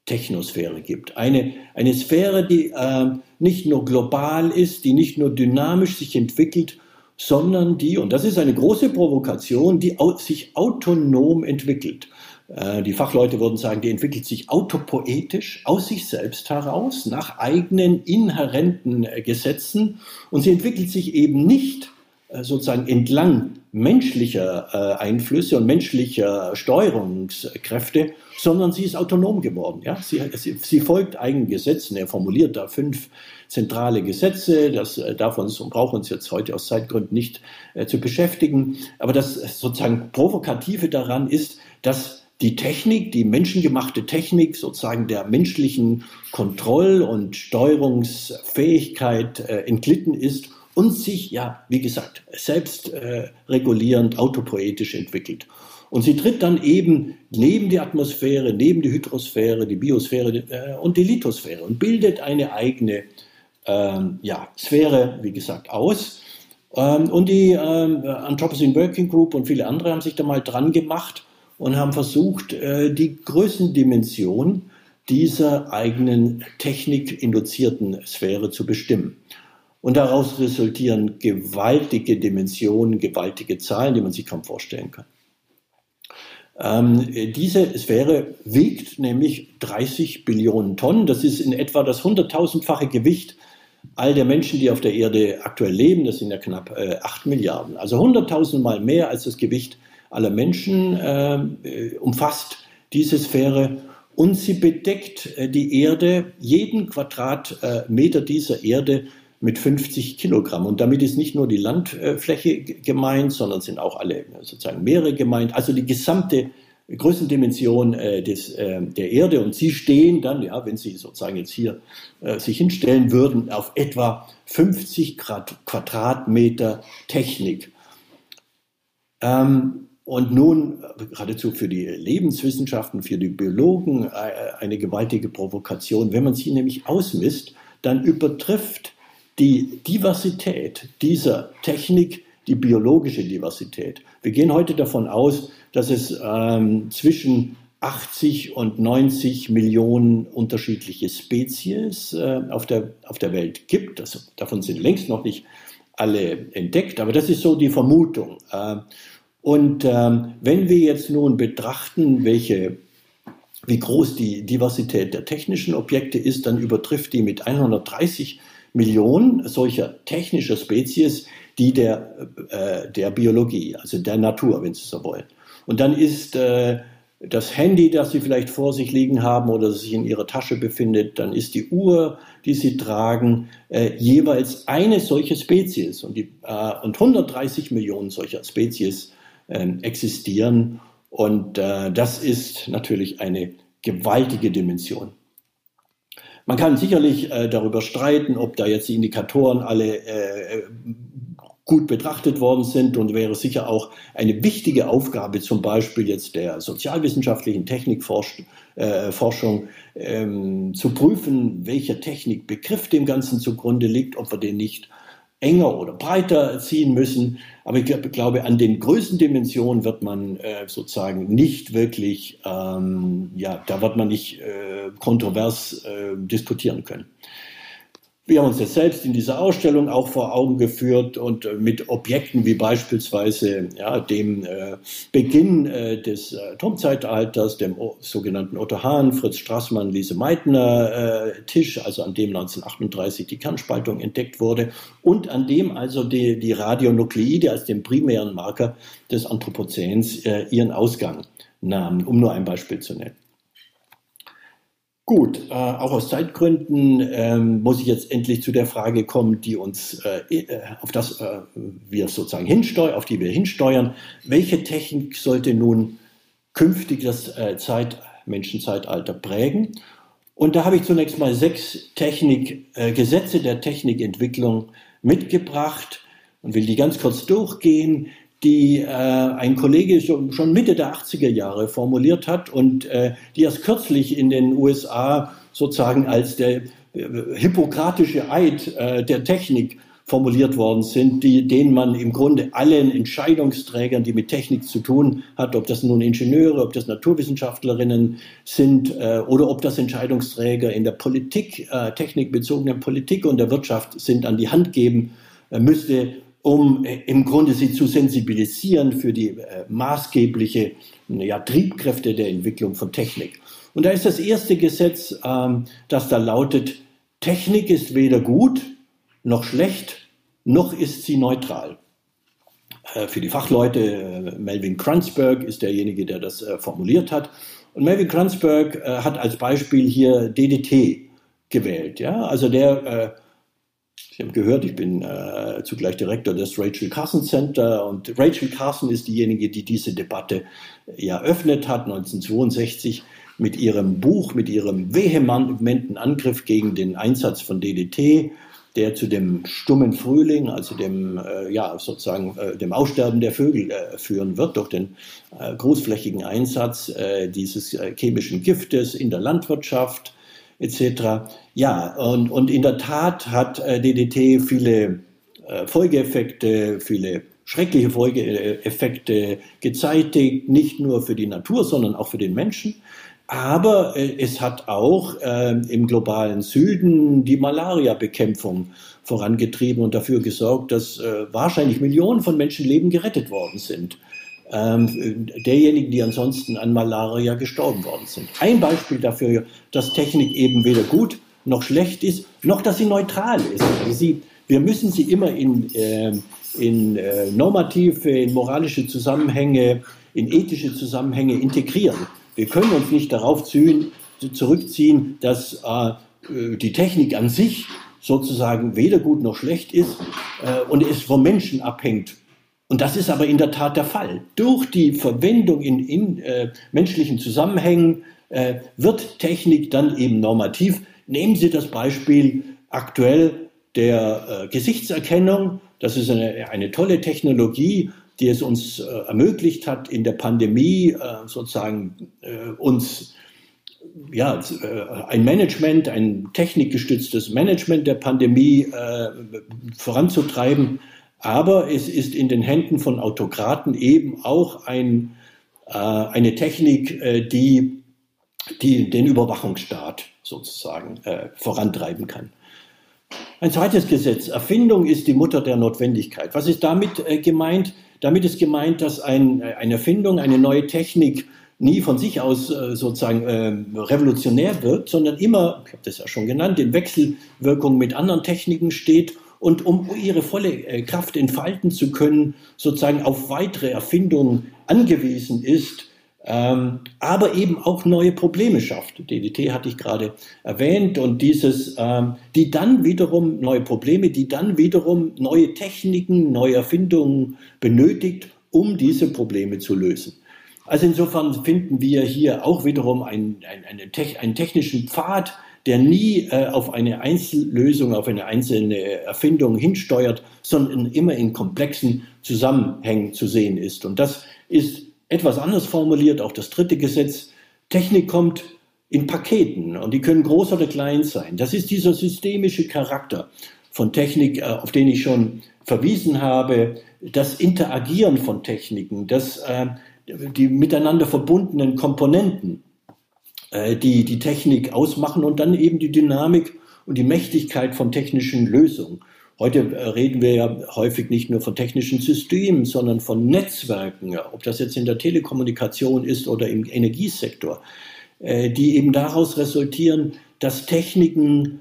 Technosphäre gibt. Eine, eine Sphäre, die äh, nicht nur global ist, die nicht nur dynamisch sich entwickelt, sondern die, und das ist eine große Provokation, die sich autonom entwickelt. Äh, die Fachleute würden sagen, die entwickelt sich autopoetisch aus sich selbst heraus, nach eigenen inhärenten äh, Gesetzen. Und sie entwickelt sich eben nicht äh, sozusagen entlang menschlicher Einflüsse und menschlicher Steuerungskräfte, sondern sie ist autonom geworden. Ja? Sie, sie, folgt eigenen Gesetzen. Er formuliert da fünf zentrale Gesetze. Das darf uns braucht uns jetzt heute aus Zeitgründen nicht äh, zu beschäftigen. Aber das sozusagen Provokative daran ist, dass die Technik, die menschengemachte Technik sozusagen der menschlichen Kontroll- und Steuerungsfähigkeit äh, entglitten ist und sich, ja, wie gesagt, selbst äh, regulierend, autopoetisch entwickelt. Und sie tritt dann eben neben die Atmosphäre, neben die Hydrosphäre, die Biosphäre äh, und die Lithosphäre und bildet eine eigene ähm, ja, Sphäre, wie gesagt, aus. Ähm, und die ähm, Anthropocene Working Group und viele andere haben sich da mal dran gemacht und haben versucht, äh, die Größendimension dieser eigenen technikinduzierten Sphäre zu bestimmen. Und daraus resultieren gewaltige Dimensionen, gewaltige Zahlen, die man sich kaum vorstellen kann. Ähm, diese Sphäre wiegt nämlich 30 Billionen Tonnen. Das ist in etwa das hunderttausendfache Gewicht all der Menschen, die auf der Erde aktuell leben. Das sind ja knapp äh, 8 Milliarden. Also hunderttausendmal mehr als das Gewicht aller Menschen äh, umfasst diese Sphäre und sie bedeckt äh, die Erde, jeden Quadratmeter dieser Erde mit 50 Kilogramm. Und damit ist nicht nur die Landfläche gemeint, sondern sind auch alle sozusagen Meere gemeint. Also die gesamte Größendimension äh, des, äh, der Erde. Und sie stehen dann, ja, wenn sie sozusagen jetzt hier äh, sich hinstellen würden, auf etwa 50 Grad, Quadratmeter Technik. Ähm, und nun geradezu für die Lebenswissenschaften, für die Biologen äh, eine gewaltige Provokation. Wenn man sie nämlich ausmisst, dann übertrifft die Diversität dieser Technik die biologische Diversität. Wir gehen heute davon aus, dass es ähm, zwischen 80 und 90 Millionen unterschiedliche Spezies äh, auf, der, auf der Welt gibt. Das, davon sind längst noch nicht alle entdeckt, aber das ist so die Vermutung. Äh, Und ähm, wenn wir jetzt nun betrachten, welche, wie groß die Diversität der technischen Objekte ist, dann übertrifft die mit 130 Millionen solcher technischer Spezies die der, äh, der Biologie, also der Natur, wenn Sie so wollen. Und dann ist äh, das Handy, das Sie vielleicht vor sich liegen haben oder sich in Ihrer Tasche befindet, dann ist die Uhr, die Sie tragen, äh, jeweils eine solche Spezies. Und, die, äh, und 130 Millionen solcher Spezies äh, existieren. Und äh, das ist natürlich eine gewaltige Dimension. Man kann sicherlich äh, darüber streiten, ob da jetzt die Indikatoren alle äh, gut betrachtet worden sind und wäre sicher auch eine wichtige Aufgabe, zum Beispiel jetzt der sozialwissenschaftlichen Technikforschung, äh, ähm, zu prüfen, welcher Technikbegriff dem Ganzen zugrunde liegt, ob wir den nicht enger oder breiter ziehen müssen. Aber ich glaube, an den Größendimensionen wird man äh, sozusagen nicht wirklich, ähm, ja, da wird man nicht äh, kontrovers äh, diskutieren können. Wir haben uns das selbst in dieser Ausstellung auch vor Augen geführt und äh, mit Objekten wie beispielsweise ja, dem äh, Beginn äh, des äh, Atomzeitalters, dem o sogenannten Otto Hahn, Fritz Strassmann, Lise Meitner äh, Tisch, also an dem 1938 die Kernspaltung entdeckt wurde und an dem also die, die Radionukleide als dem primären Marker des Anthropozäns äh, ihren Ausgang nahmen, um nur ein Beispiel zu nennen. Gut, äh, auch aus Zeitgründen ähm, muss ich jetzt endlich zu der Frage kommen, die uns äh, äh, auf das äh, wir sozusagen hinsteuern, auf die wir hinsteuern. Welche Technik sollte nun künftig das äh, Zeit, Menschenzeitalter prägen? Und da habe ich zunächst mal sechs Technik, äh, Gesetze der Technikentwicklung mitgebracht und will die ganz kurz durchgehen die äh, ein Kollege schon, Mitte der 80er Jahre formuliert hat und äh, die erst kürzlich in den USA sozusagen als der äh, hippokratische Eid äh, der Technik formuliert worden sind, die, denen man im Grunde allen Entscheidungsträgern, die mit Technik zu tun hat, ob das nun Ingenieure, ob das Naturwissenschaftlerinnen sind äh, oder ob das Entscheidungsträger in der Politik, äh, technikbezogenen Politik und der Wirtschaft sind, an die Hand geben äh, müsste, um äh, im Grunde sie zu sensibilisieren für die äh, maßgebliche ja, Triebkräfte der Entwicklung von Technik. Und da ist das erste Gesetz, ähm, das da lautet, Technik ist weder gut noch schlecht, noch ist sie neutral. Äh, für die Fachleute, äh, Melvin Kranzberg ist derjenige, der das äh, formuliert hat. Und Melvin Kranzberg äh, hat als Beispiel hier DDT gewählt. Ja? Also der Sie haben gehört, ich bin äh, zugleich Direktor des Rachel Carson Center und Rachel Carson ist diejenige, die diese Debatte eröffnet hat 1962 mit ihrem Buch, mit ihrem vehementen Angriff gegen den Einsatz von DDT, der zu dem stummen Frühling, also dem äh, ja sozusagen äh, dem Aussterben der Vögel äh, führen wird durch den äh, großflächigen Einsatz äh, dieses äh, chemischen Giftes in der Landwirtschaft etc. Ja, und, und in der Tat hat äh, DDT viele äh, Folgeeffekte, viele schreckliche Folgeeffekte gezeitigt, nicht nur für die Natur, sondern auch für den Menschen. Aber äh, es hat auch äh, im globalen Süden die Malaria-Bekämpfung vorangetrieben und dafür gesorgt, dass äh, wahrscheinlich Millionen von Menschenleben gerettet worden sind ähm, derjenigen, die ansonsten an Malaria gestorben worden sind. Ein Beispiel dafür, dass Technik eben weder gut noch schlecht ist, noch dass sie neutral ist. Sie, wir müssen sie immer in, äh, in äh, normative, in moralische Zusammenhänge, in ethische Zusammenhänge integrieren. Wir können uns nicht darauf ziehen, zurückziehen, dass äh, die Technik an sich sozusagen weder gut noch schlecht ist äh, und es vom Menschen abhängt, und das ist aber in der Tat der Fall. Durch die Verwendung in, in äh, menschlichen Zusammenhängen äh, wird Technik dann eben normativ. Nehmen Sie das Beispiel aktuell der äh, Gesichtserkennung. Das ist eine, eine tolle Technologie, die es uns äh, ermöglicht hat, in der Pandemie äh, sozusagen äh, uns ja, ein Management, ein technikgestütztes Management der Pandemie voranzutreiben. Aber es ist in den Händen von Autokraten eben auch ein, äh, eine Technik, äh, die, die den Überwachungsstaat sozusagen äh, vorantreiben kann. Ein zweites Gesetz. Erfindung ist die Mutter der Notwendigkeit. Was ist damit äh, gemeint? Damit ist gemeint, dass ein, äh, eine Erfindung, eine neue Technik nie von sich aus äh, sozusagen revolutionär wird, sondern immer, ich habe das ja schon genannt, in Wechselwirkung mit anderen Techniken steht und um ihre volle äh, Kraft entfalten zu können, sozusagen auf weitere Erfindungen angewiesen ist, ähm, aber eben auch neue Probleme schafft. DDT hatte ich gerade erwähnt und dieses, ähm, die dann wiederum neue Probleme, die dann wiederum neue Techniken, neue Erfindungen benötigt, um diese Probleme zu lösen. Also insofern finden wir hier auch wiederum einen, einen, einen technischen Pfad, der nie äh, auf eine Einzellösung, auf eine einzelne Erfindung hinsteuert, sondern immer in komplexen Zusammenhängen zu sehen ist. Und das ist etwas anders formuliert, auch das dritte Gesetz. Technik kommt in Paketen und die können groß oder klein sein. Das ist dieser systemische Charakter von Technik, äh, auf den ich schon verwiesen habe, das Interagieren von Techniken, das äh, die miteinander verbundenen Komponenten, äh, die die Technik ausmachen und dann eben die Dynamik und die Mächtigkeit von technischen Lösungen. Heute äh, reden wir ja häufig nicht nur von technischen Systemen, sondern von Netzwerken, ob das jetzt in der Telekommunikation ist oder im Energiesektor, äh, die eben daraus resultieren, dass Techniken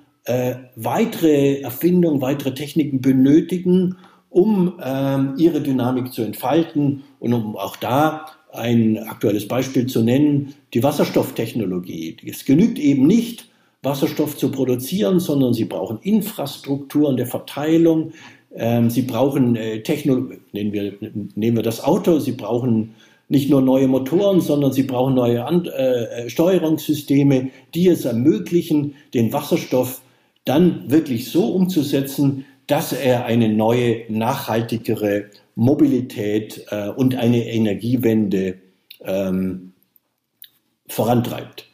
weitere Erfindungen, weitere Techniken benötigen, um ähm, ihre Dynamik zu entfalten und um auch da ein aktuelles Beispiel zu nennen, die Wasserstofftechnologie. Es genügt eben nicht, Wasserstoff zu produzieren, sondern sie brauchen Infrastrukturen der Verteilung, ähm, sie brauchen äh, Technologie, nehmen wir, nehmen wir das Auto, sie brauchen nicht nur neue Motoren, sondern sie brauchen neue An äh, Steuerungssysteme, die es ermöglichen, den Wasserstoff dann wirklich so umzusetzen, dass er eine neue, nachhaltigere Mobilität äh, und eine Energiewende ähm, vorantreibt.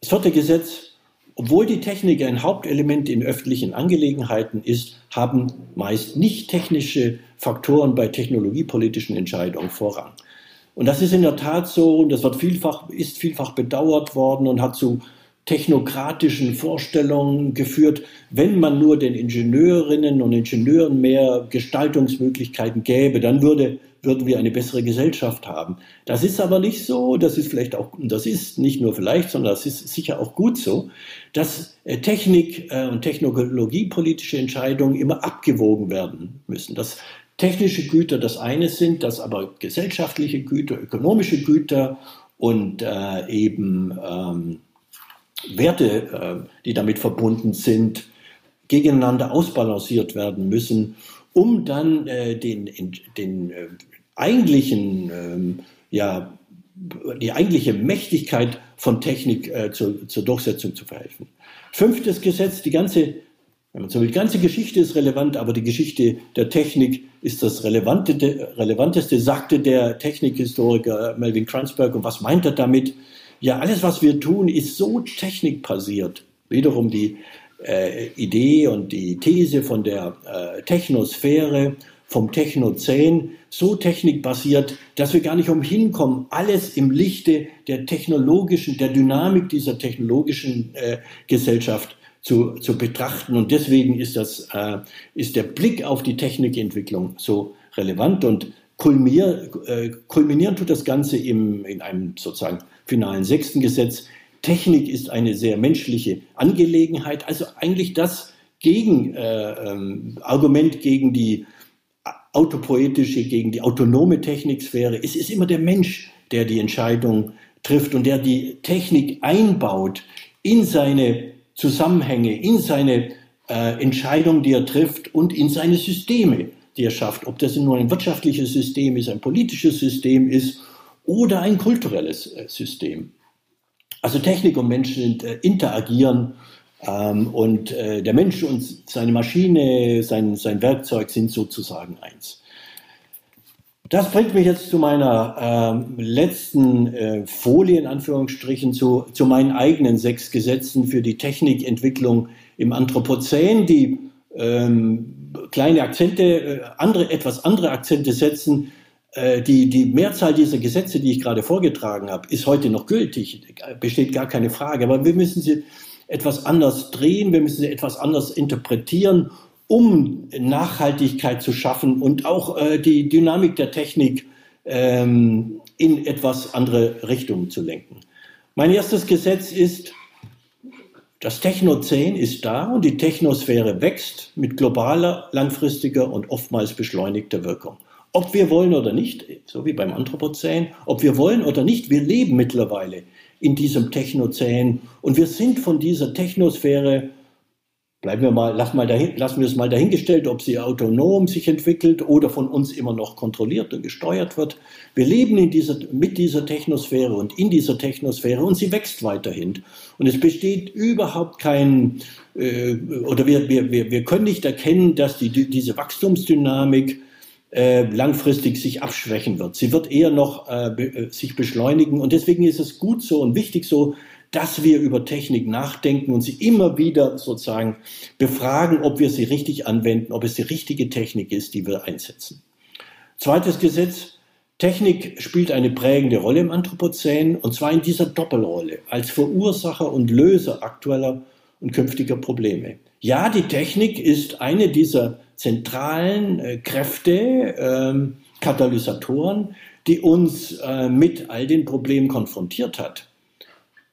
Das vierte Gesetz, obwohl die Technik ein Hauptelement in öffentlichen Angelegenheiten ist, haben meist nicht technische Faktoren bei technologiepolitischen Entscheidungen Vorrang. Und das ist in der Tat so, und das wird vielfach, ist vielfach bedauert worden und hat zu technokratischen Vorstellungen geführt, wenn man nur den Ingenieurinnen und Ingenieuren mehr Gestaltungsmöglichkeiten gäbe, dann würde, würden wir eine bessere Gesellschaft haben. Das ist aber nicht so, das ist vielleicht auch, das ist nicht nur vielleicht, sondern das ist sicher auch gut so, dass äh, Technik äh, und technologiepolitische Entscheidungen immer abgewogen werden müssen. Dass technische Güter das eine sind, dass aber gesellschaftliche Güter, ökonomische Güter und äh, eben ähm, Werte, äh, die damit verbunden sind, gegeneinander ausbalanciert werden müssen, um dann äh, den, den äh, eigentlichen, ähm, ja, die eigentliche Mächtigkeit von Technik zur, zur Durchsetzung zu verhelfen. Fünftes Gesetz, die ganze die ganze Geschichte ist relevant, aber die Geschichte der Technik ist das Relevante, Relevanteste, sagte der Technikhistoriker Melvin Kranzberg. Und was meint er damit? Ja, alles, was wir tun, ist so technikbasiert. Wiederum die äh, Idee und die These von der äh, Technosphäre, vom Technozän, so technikbasiert, dass wir gar nicht umhin kommen, alles im Lichte der technologischen, der Dynamik dieser technologischen äh, Gesellschaft zu, zu betrachten. Und deswegen ist, das, äh, ist der Blick auf die Technikentwicklung so relevant und kulminier, äh, kulminieren tut das Ganze im, in einem sozusagen finalen sechsten Gesetz. Technik ist eine sehr menschliche Angelegenheit, also eigentlich das gegen, äh, ähm, Argument gegen die autopoetische, gegen die autonome Techniksphäre. Es ist immer der Mensch, der die Entscheidung trifft und der die Technik einbaut in seine Zusammenhänge, in seine äh, Entscheidungen, die er trifft und in seine Systeme, die er schafft. Ob das nur ein wirtschaftliches System ist, ein politisches System ist oder ein kulturelles äh, System. Also Technik und Menschen äh, interagieren ähm, und äh, der Mensch und seine Maschine, sein, sein Werkzeug sind sozusagen eins. Das bringt mich jetzt zu meiner äh, letzten äh, Folie, in Anführungsstrichen, zu, zu meinen eigenen sechs Gesetzen für die Technikentwicklung im Anthropozän, die ähm, kleine Akzente, äh, andere, etwas andere Akzente setzen, die, die Mehrzahl dieser Gesetze, die ich gerade vorgetragen habe, ist heute noch gültig, besteht gar keine Frage. Aber wir müssen sie etwas anders drehen, wir müssen sie etwas anders interpretieren, um Nachhaltigkeit zu schaffen und auch äh, die Dynamik der Technik ähm, in etwas andere Richtungen zu lenken. Mein erstes Gesetz ist, das Technozän ist da und die Technosphäre wächst mit globaler, langfristiger und oftmals beschleunigter Wirkung. Ob wir wollen oder nicht, so wie beim Anthropozän, ob wir wollen oder nicht, wir leben mittlerweile in diesem Technozän und wir sind von dieser Technosphäre bleiben wir mal, lassen, mal dahin, lassen wir es mal dahingestellt, ob sie autonom sich entwickelt oder von uns immer noch kontrolliert und gesteuert wird. Wir leben in dieser, mit dieser Technosphäre und in dieser Technosphäre und sie wächst weiterhin. Und es besteht überhaupt kein, äh, oder wir, wir, wir, wir können nicht erkennen, dass die, diese Wachstumsdynamik äh, langfristig sich abschwächen wird. Sie wird eher noch äh, be, äh, sich beschleunigen. Und deswegen ist es gut so und wichtig so, dass wir über Technik nachdenken und sie immer wieder sozusagen befragen, ob wir sie richtig anwenden, ob es die richtige Technik ist, die wir einsetzen. Zweites Gesetz. Technik spielt eine prägende Rolle im Anthropozän und zwar in dieser Doppelrolle als Verursacher und Löser aktueller und künftiger Probleme. Ja, die Technik ist eine dieser zentralen äh, Kräfte, äh, Katalysatoren, die uns äh, mit all den Problemen konfrontiert hat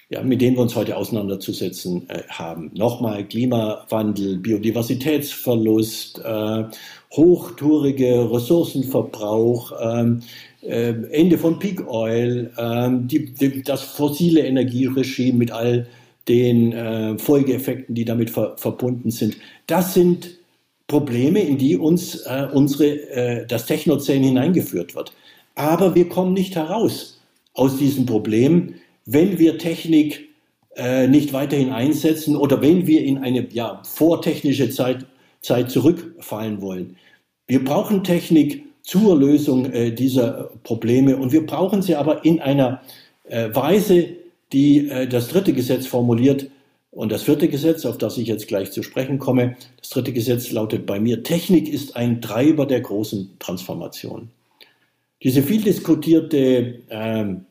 ja, mit denen wir uns heute auseinanderzusetzen äh, haben. Nochmal Klimawandel, Biodiversitätsverlust, äh, hochtourige Ressourcenverbrauch, ähm, äh, Ende von Peak Oil, ähm, die, die, das fossile Energieregime mit all den äh, Folgeeffekten, die damit ver verbunden sind. Das sind Probleme, in die uns äh, unsere, äh, das Technozän hineingeführt wird. Aber wir kommen nicht heraus aus diesem Problem, wenn wir Technik äh, nicht weiterhin einsetzen oder wenn wir in eine ja, vortechnische Zeit, Zeit zurückfallen wollen. Wir brauchen Technik zur Lösung äh, dieser Probleme und wir brauchen sie aber in einer äh, Weise, die äh, das dritte Gesetz formuliert. Und das vierte Gesetz, auf das ich jetzt gleich zu sprechen komme, das dritte Gesetz lautet bei mir, Technik ist ein Treiber der großen Transformation. Diese viel diskutierte ähm,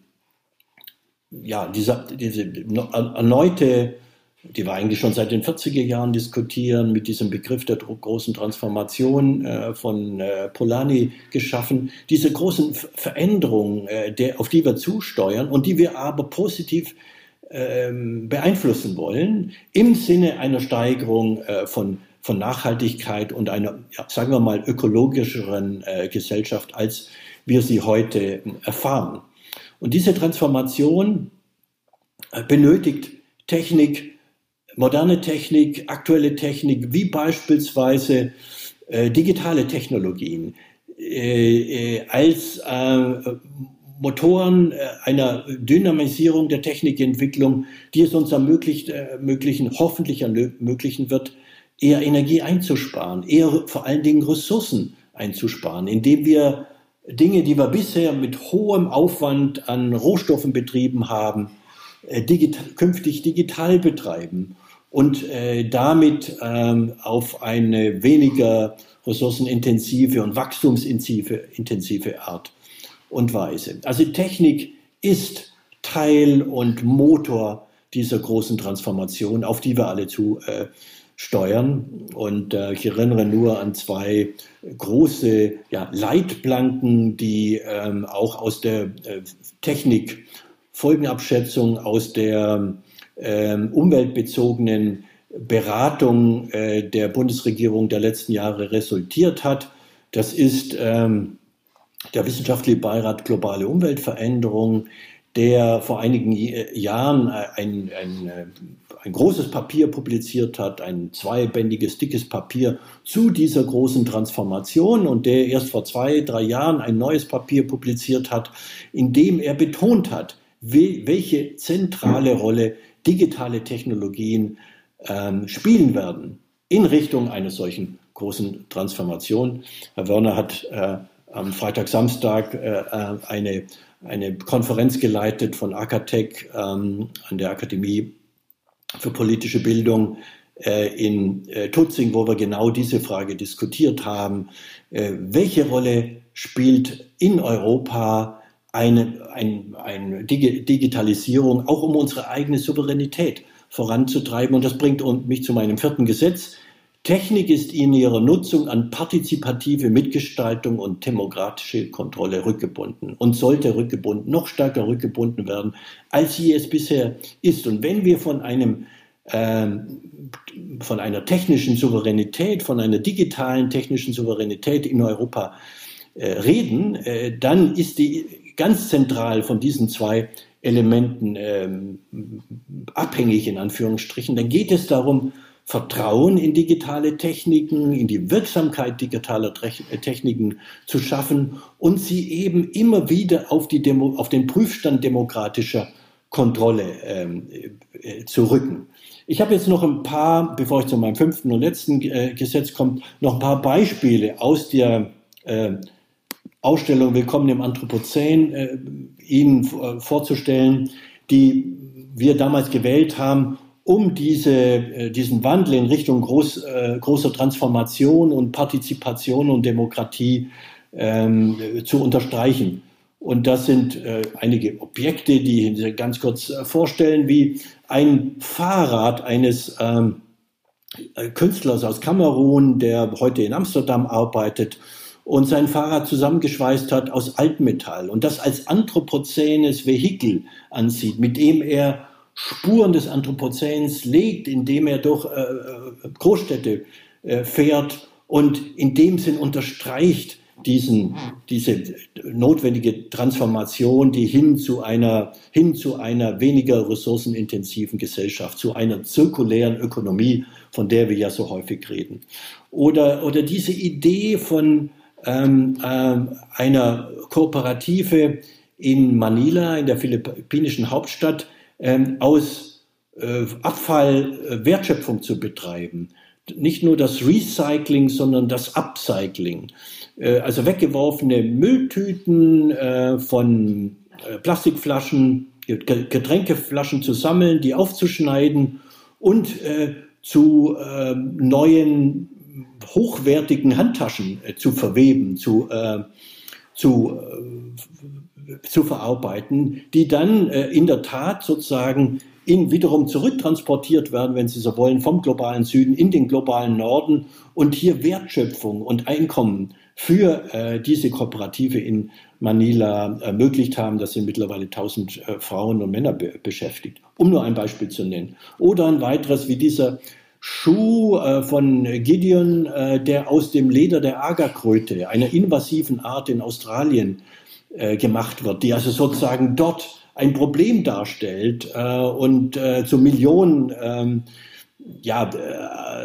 ja, diese, diese erneute, die wir eigentlich schon seit den 40er Jahren diskutieren, mit diesem Begriff der großen Transformation äh, von äh, Polanyi geschaffen, diese großen Veränderungen, äh, der, auf die wir zusteuern und die wir aber positiv ähm, beeinflussen wollen, im Sinne einer Steigerung äh, von, von Nachhaltigkeit und einer, ja, sagen wir mal, ökologischeren äh, Gesellschaft, als wir sie heute erfahren. Und diese Transformation äh, benötigt Technik, moderne Technik, aktuelle Technik, wie beispielsweise äh, digitale Technologien äh, äh, als äh, Motoren äh, einer Dynamisierung der Technikentwicklung, die es uns ermöglicht, ermöglichen, hoffentlich ermöglichen wird, eher Energie einzusparen, eher vor allen Dingen Ressourcen einzusparen, indem wir Dinge, die wir bisher mit hohem Aufwand an Rohstoffen betrieben haben, digital, künftig digital betreiben und äh, damit ähm, auf eine weniger ressourcenintensive und wachstumsintensive intensive Art und Weise. Also Technik ist Teil und Motor dieser großen Transformation, auf die wir alle zu äh, steuern. Und äh, ich erinnere nur an zwei große ja, Leitplanken, die ähm, auch aus der äh, Technik Folgenabschätzung, aus der ähm, umweltbezogenen Beratung äh, der Bundesregierung der letzten Jahre resultiert hat. Das ist ähm, der Wissenschaftliche Beirat Globale Umweltveränderung, der vor einigen Jahren ein, ein, ein, großes Papier publiziert hat, ein zweibändiges, dickes Papier zu dieser großen Transformation und der erst vor zwei, drei Jahren ein neues Papier publiziert hat, in dem er betont hat, welche zentrale Rolle digitale Technologien ähm, spielen werden in Richtung einer solchen großen Transformation. Herr Werner hat äh, am Freitag, Samstag äh, äh eine eine Konferenz geleitet von Akatec ähm, an der Akademie für politische Bildung äh, in äh, Tutzing, wo wir genau diese Frage diskutiert haben. Äh, welche Rolle spielt in Europa eine, ein, eine Digitalisierung, auch um unsere eigene Souveränität voranzutreiben. Und das bringt mich zu meinem vierten Gesetz. Technik ist in ihrer Nutzung an partizipative Mitgestaltung und demokratische Kontrolle rückgebunden und sollte rückgebunden, noch stärker rückgebunden werden, als sie es bisher ist. Und wenn wir von einem ähm, von einer technischen Souveränität, von einer digitalen technischen Souveränität in Europa äh, reden, äh, dann ist die ganz zentral von diesen zwei Elementen ähm, abhängig in Anführungsstrichen. Dann geht es darum, Vertrauen in digitale Techniken, in die Wirksamkeit digitaler Techniken zu schaffen und sie eben immer wieder auf, die Demo, auf den Prüfstand demokratischer Kontrolle ähm, äh, zu rücken. Ich habe jetzt noch ein paar, bevor ich zu meinem fünften und letzten äh, Gesetz komme, noch ein paar Beispiele aus der äh, Ausstellung Willkommen im Anthropozän äh, Ihnen äh, vorzustellen, die wir damals gewählt haben, um diese, äh, diesen Wandel in Richtung groß, äh, großer Transformation und Partizipation und Demokratie ähm, zu unterstreichen. Und das sind äh, einige Objekte, die ich ganz kurz vorstellen, wie ein Fahrrad eines ähm, äh, Künstlers aus Kamerun, der heute in Amsterdam arbeitet und sein Fahrrad zusammengeschweißt hat aus Altmetall und das als anthropozänes Vehikel ansieht, mit dem er Spuren des Anthropozäns legt, indem er durch äh, äh, Großstädte äh, fährt und in dem Sinn unterstreicht diesen, diese notwendige Transformation, die hin zu einer, hin zu einer weniger ressourcenintensiven Gesellschaft, zu einer zirkulären Ökonomie, von der wir ja so häufig reden. Oder, oder diese Idee von ähm, äh, einer Kooperative in Manila, in der philippinischen Hauptstadt, ähm, aus äh, Abfall äh, Wertschöpfung zu betreiben. Nicht nur das Recycling, sondern das Upcycling. Äh, also weggeworfene Mülltüten äh, von äh, Plastikflaschen, Getränkeflaschen zu sammeln, die aufzuschneiden und zu neuen hochwertigen Handtaschen zu verweben, zu, zu zu verarbeiten, die dann äh, in der Tat sozusagen in wiederum zurücktransportiert werden, wenn Sie so wollen, vom globalen Süden in den globalen Norden und hier Wertschöpfung und Einkommen für äh, diese Kooperative in Manila ermöglicht haben. Das sind mittlerweile 1000 äh, Frauen und Männer be beschäftigt, um nur ein Beispiel zu nennen. Oder ein weiteres wie dieser Schuh äh, von Gideon, äh, der aus dem Leder der Agerkröte, einer invasiven Art in Australien, äh, gemacht wird, die also sozusagen dort ein Problem darstellt und zu Millionen ähm, ja,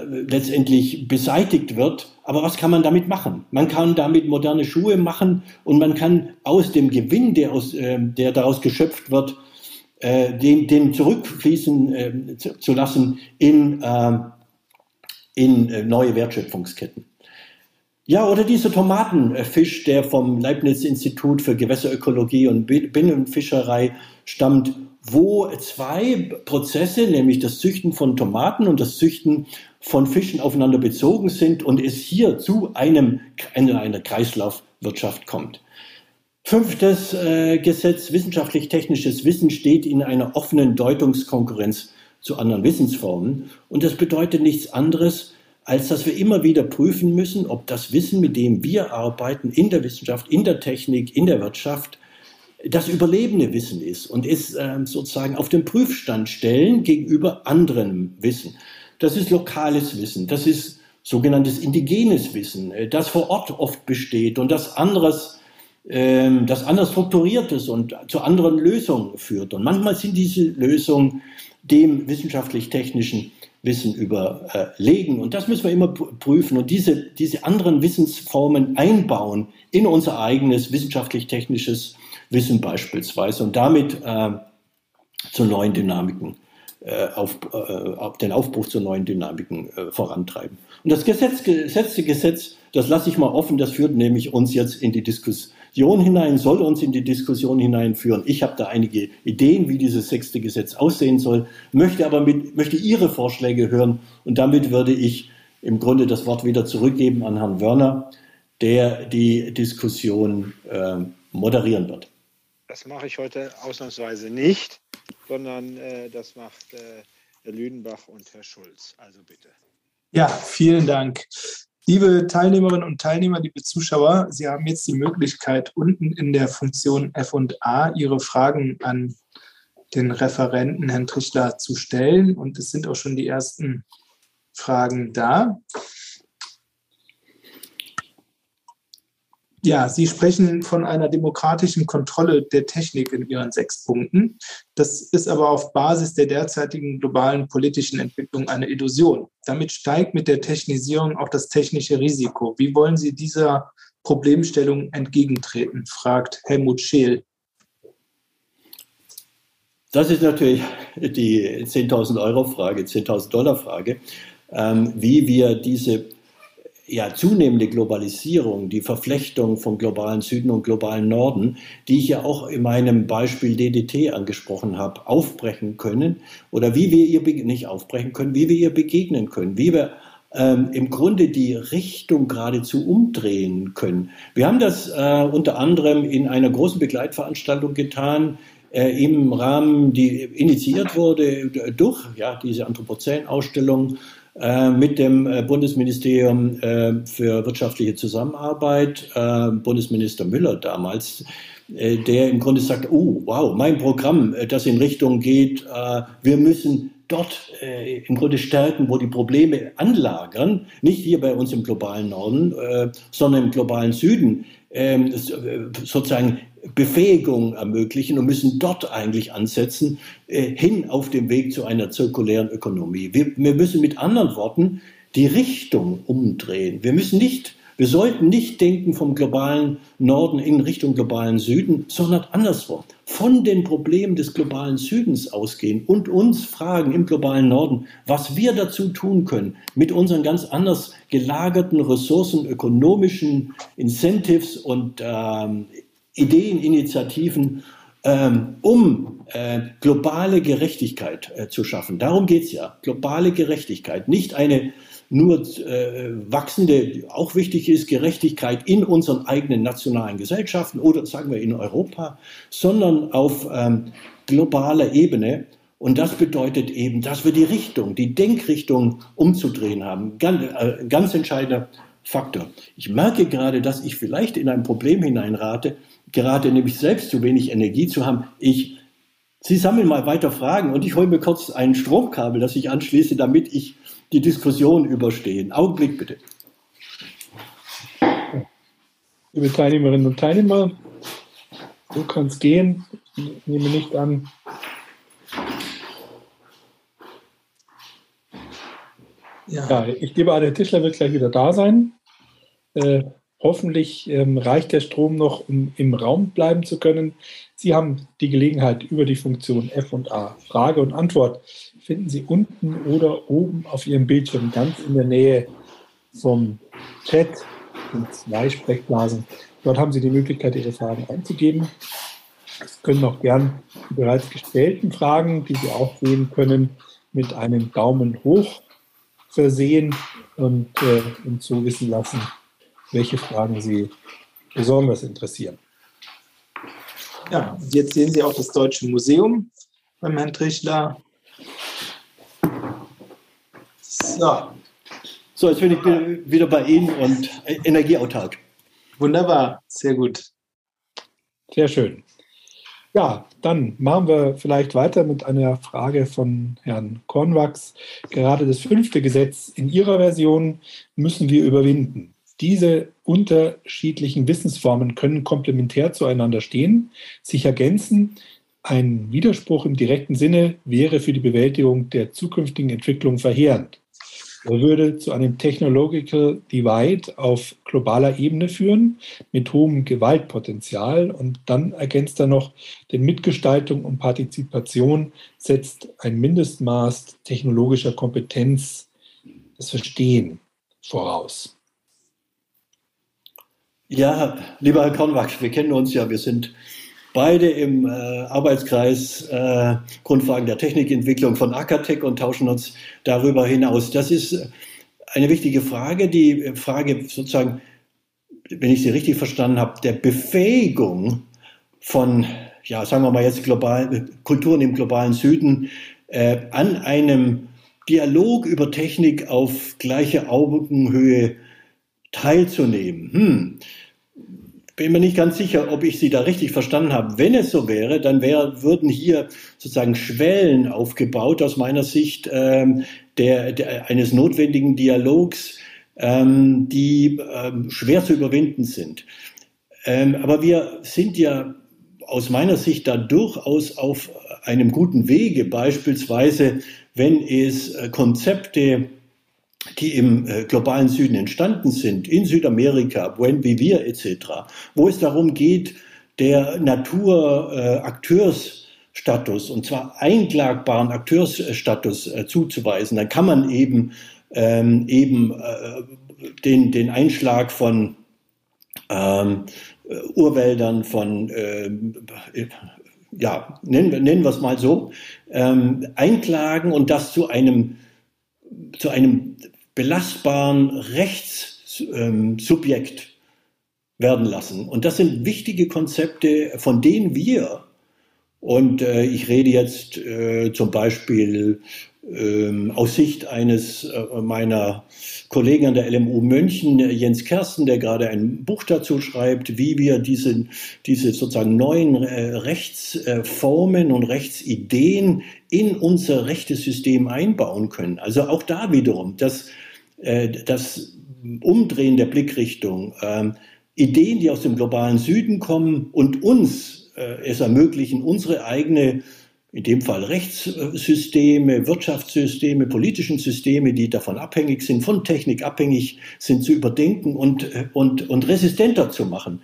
letztendlich beseitigt wird. Aber was kann man damit machen? Man kann damit moderne Schuhe machen und man kann aus dem Gewinn, der, aus, der daraus geschöpft wird, äh, den, den zurückfließen äh, zu, zu, lassen in, äh, in neue Wertschöpfungsketten. Ja, oder dieser Tomatenfisch, der vom Leibniz-Institut für Gewässerökologie und Binnenfischerei stammt, wo zwei Prozesse, nämlich das Züchten von Tomaten und das Züchten von Fischen aufeinander bezogen sind und es hier zu einem, einer Kreislaufwirtschaft kommt. Fünftes äh, Gesetz, wissenschaftlich-technisches Wissen steht in einer offenen Deutungskonkurrenz zu anderen Wissensformen. Und das bedeutet nichts anderes, als dass wir immer wieder prüfen müssen, ob das Wissen, mit dem wir arbeiten, in der Wissenschaft, in der Technik, in der Wirtschaft, das überlebende Wissen ist und es äh, sozusagen auf den Prüfstand stellen gegenüber anderem Wissen. Das ist lokales Wissen, das ist sogenanntes indigenes Wissen, äh, das vor Ort oft besteht und das anderes, äh, das anders strukturiert ist und zu anderen Lösungen führt. Und manchmal sind diese Lösungen dem wissenschaftlich-technischen Wissen überlegen. Und das müssen wir immer prüfen und diese, diese anderen Wissensformen einbauen in unser eigenes wissenschaftlich-technisches Wissen beispielsweise und damit äh, zu neuen Dynamiken äh, auf, äh, den Aufbruch zu neuen Dynamiken äh, vorantreiben. Und das Gesetz, gesetzte Gesetz, das lasse ich mal offen, das führt nämlich uns jetzt in die Diskussion hinein, soll uns in die Diskussion hineinführen. Ich habe da einige Ideen, wie dieses sechste Gesetz aussehen soll, möchte aber mit, möchte Ihre Vorschläge hören und damit würde ich im Grunde das Wort wieder zurückgeben an Herrn Wörner, der die Diskussion äh, moderieren wird. Das mache ich heute ausnahmsweise nicht, sondern äh, das macht äh, Herr Lüdenbach und Herr Schulz. Also bitte. Ja, vielen Dank. Liebe Teilnehmerinnen und Teilnehmer, liebe Zuschauer, Sie haben jetzt die Möglichkeit, unten in der Funktion F&A Ihre Fragen an den Referenten Herrn Trichler zu stellen. Und es sind auch schon die ersten Fragen da. Ja, Sie sprechen von einer demokratischen Kontrolle der Technik in Ihren sechs Punkten. Das ist aber auf Basis der derzeitigen globalen politischen Entwicklung eine Illusion. Damit steigt mit der Technisierung auch das technische Risiko. Wie wollen Sie dieser Problemstellung entgegentreten? fragt Helmut Scheel. Das ist natürlich die 10.000 Euro Frage, 10.000 Dollar Frage, ähm, wie wir diese ja, zunehmende Globalisierung, die Verflechtung vom globalen Süden und globalen Norden, die ich ja auch in meinem Beispiel DDT angesprochen habe, aufbrechen können oder wie wir ihr nicht aufbrechen können, wie wir ihr begegnen können, wie wir ähm, im Grunde die Richtung geradezu umdrehen können. Wir haben das äh, unter anderem in einer großen Begleitveranstaltung getan, äh, im Rahmen, die initiiert wurde durch ja, diese Anthropozän-Ausstellung mit dem äh, Bundesministerium äh, für wirtschaftliche Zusammenarbeit, Bundesminister Müller damals, der im Grunde sagt, oh, wow, mein Programm, das in Richtung geht, wir müssen dort im Grunde stärken, wo die Probleme anlagern, nicht hier bei uns im globalen Norden, sondern im globalen Süden, ähm, sozusagen Befähigung ermöglichen und müssen dort eigentlich ansetzen, äh, hin auf dem Weg zu einer zirkulären Ökonomie. Wir, wir müssen mit anderen Worten die Richtung umdrehen. Wir müssen nicht wir sollten nicht denken vom globalen Norden in Richtung globalen Süden, sondern andersrum. Von den Problemen des globalen Südens ausgehen und uns fragen im globalen Norden, was wir dazu tun können, mit unseren ganz anders gelagerten Ressourcen, ökonomischen Incentives und ähm, Ideen, Initiativen, ähm, um äh, globale Gerechtigkeit äh, zu schaffen. Darum geht es ja. Globale Gerechtigkeit, nicht eine nur äh, wachsende, auch wichtig ist, Gerechtigkeit in unseren eigenen nationalen Gesellschaften oder sagen wir in Europa, sondern auf ähm, globaler Ebene. Und das bedeutet eben, dass wir die Richtung, die Denkrichtung umzudrehen haben. Ganz, äh, ganz entscheidender Faktor. Ich merke gerade, dass ich vielleicht in ein Problem hineinrate, gerade nämlich selbst zu wenig Energie zu haben. Ich, Sie sammeln mal weiter Fragen und ich hole mir kurz ein Stromkabel, das ich anschließe, damit ich die Diskussion überstehe. Augenblick bitte. Liebe Teilnehmerinnen und Teilnehmer, du kannst gehen. Ich nehme nicht an. Ja. ja ich gebe an, der Tischler wird gleich wieder da sein. Äh, Hoffentlich ähm, reicht der Strom noch, um im Raum bleiben zu können. Sie haben die Gelegenheit über die Funktion F und A. Frage und Antwort finden Sie unten oder oben auf Ihrem Bildschirm, ganz in der Nähe vom Chat. in zwei Sprechblasen. Dort haben Sie die Möglichkeit, Ihre Fragen einzugeben. Sie können auch gern die bereits gestellten Fragen, die Sie auch sehen können, mit einem Daumen hoch versehen und äh, uns so wissen lassen, welche Fragen Sie besonders interessieren. Ja, jetzt sehen Sie auch das Deutsche Museum beim Herrn Trichler. So. So, jetzt bin ich wieder bei Ihnen und energieautark. Wunderbar, sehr gut. Sehr schön. Ja, dann machen wir vielleicht weiter mit einer Frage von Herrn Kornwachs. Gerade das fünfte Gesetz in Ihrer Version müssen wir überwinden. Diese unterschiedlichen Wissensformen können komplementär zueinander stehen, sich ergänzen. Ein Widerspruch im direkten Sinne wäre für die Bewältigung der zukünftigen Entwicklung verheerend. Er würde zu einem Technological Divide auf globaler Ebene führen, mit hohem Gewaltpotenzial. Und dann ergänzt er noch, denn Mitgestaltung und Partizipation setzt ein Mindestmaß technologischer Kompetenz, das Verstehen voraus. Ja, lieber Herr Kornwach, wir kennen uns ja, wir sind beide im äh, Arbeitskreis äh, Grundfragen der Technikentwicklung von Akatec und tauschen uns darüber hinaus. Das ist eine wichtige Frage, die Frage sozusagen, wenn ich sie richtig verstanden habe, der Befähigung von, ja, sagen wir mal jetzt global, Kulturen im globalen Süden, äh, an einem Dialog über Technik auf gleicher Augenhöhe teilzunehmen. Hm. Bin mir nicht ganz sicher, ob ich Sie da richtig verstanden habe. Wenn es so wäre, dann wär, würden hier sozusagen Schwellen aufgebaut aus meiner Sicht ähm, der, der, eines notwendigen Dialogs, ähm, die ähm, schwer zu überwinden sind. Ähm, aber wir sind ja aus meiner Sicht da durchaus auf einem guten Wege, beispielsweise wenn es äh, Konzepte die im äh, globalen Süden entstanden sind, in Südamerika, Buen Vivir etc., wo es darum geht, der Natur äh, und zwar einklagbaren Akteursstatus äh, zuzuweisen, dann kann man eben, ähm, eben äh, den, den Einschlag von ähm, Urwäldern, von, äh, ja, nennen, nennen wir es mal so, ähm, einklagen und das zu einem, zu einem belastbaren Rechtssubjekt werden lassen. Und das sind wichtige Konzepte, von denen wir, und äh, ich rede jetzt äh, zum Beispiel ähm, aus Sicht eines äh, meiner Kollegen an der LMU München, Jens Kersten, der gerade ein Buch dazu schreibt, wie wir diese, diese sozusagen neuen äh, Rechtsformen und Rechtsideen in unser Rechtesystem einbauen können. Also auch da wiederum, das, äh, das Umdrehen der Blickrichtung, ähm, Ideen, die aus dem globalen Süden kommen und uns es ermöglichen, unsere eigene in dem Fall Rechtssysteme, Wirtschaftssysteme, politischen Systeme, die davon abhängig sind, von Technik abhängig sind, zu überdenken und, und, und resistenter zu machen.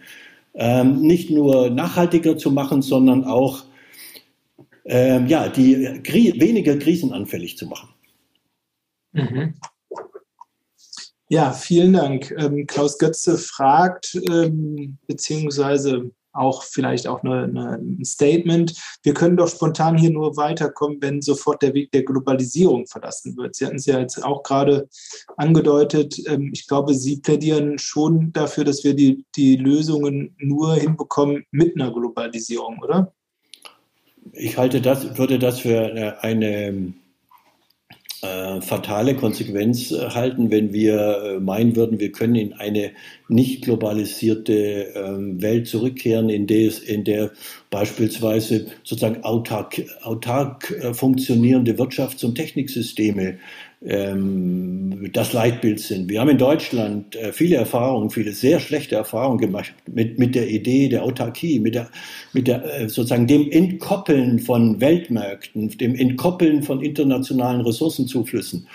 Ähm, nicht nur nachhaltiger zu machen, sondern auch ähm, ja, die weniger krisenanfällig zu machen. Mhm. Ja, vielen Dank. Ähm, Klaus Götze fragt, ähm, beziehungsweise auch vielleicht auch eine, eine, ein Statement. Wir können doch spontan hier nur weiterkommen, wenn sofort der Weg der Globalisierung verlassen wird. Sie hatten es ja jetzt auch gerade angedeutet. Ähm, ich glaube, Sie plädieren schon dafür, dass wir die, die Lösungen nur hinbekommen mit einer Globalisierung, oder? Ich halte das, würde das für eine äh, fatale Konsequenz äh, halten, wenn wir äh, meinen würden, wir können in eine nicht globalisierte ähm, Welt zurückkehren, in der, in der beispielsweise sozusagen autark, autark äh, funktionierende Wirtschafts- und Techniksysteme ähm, das Leitbild sind. Wir haben in Deutschland äh, viele Erfahrungen, viele sehr schlechte Erfahrungen gemacht mit, mit der Idee der Autarkie, mit der, mit der äh, sozusagen dem Entkoppeln von Weltmärkten, dem Entkoppeln von internationalen Ressourcenzuflüssen.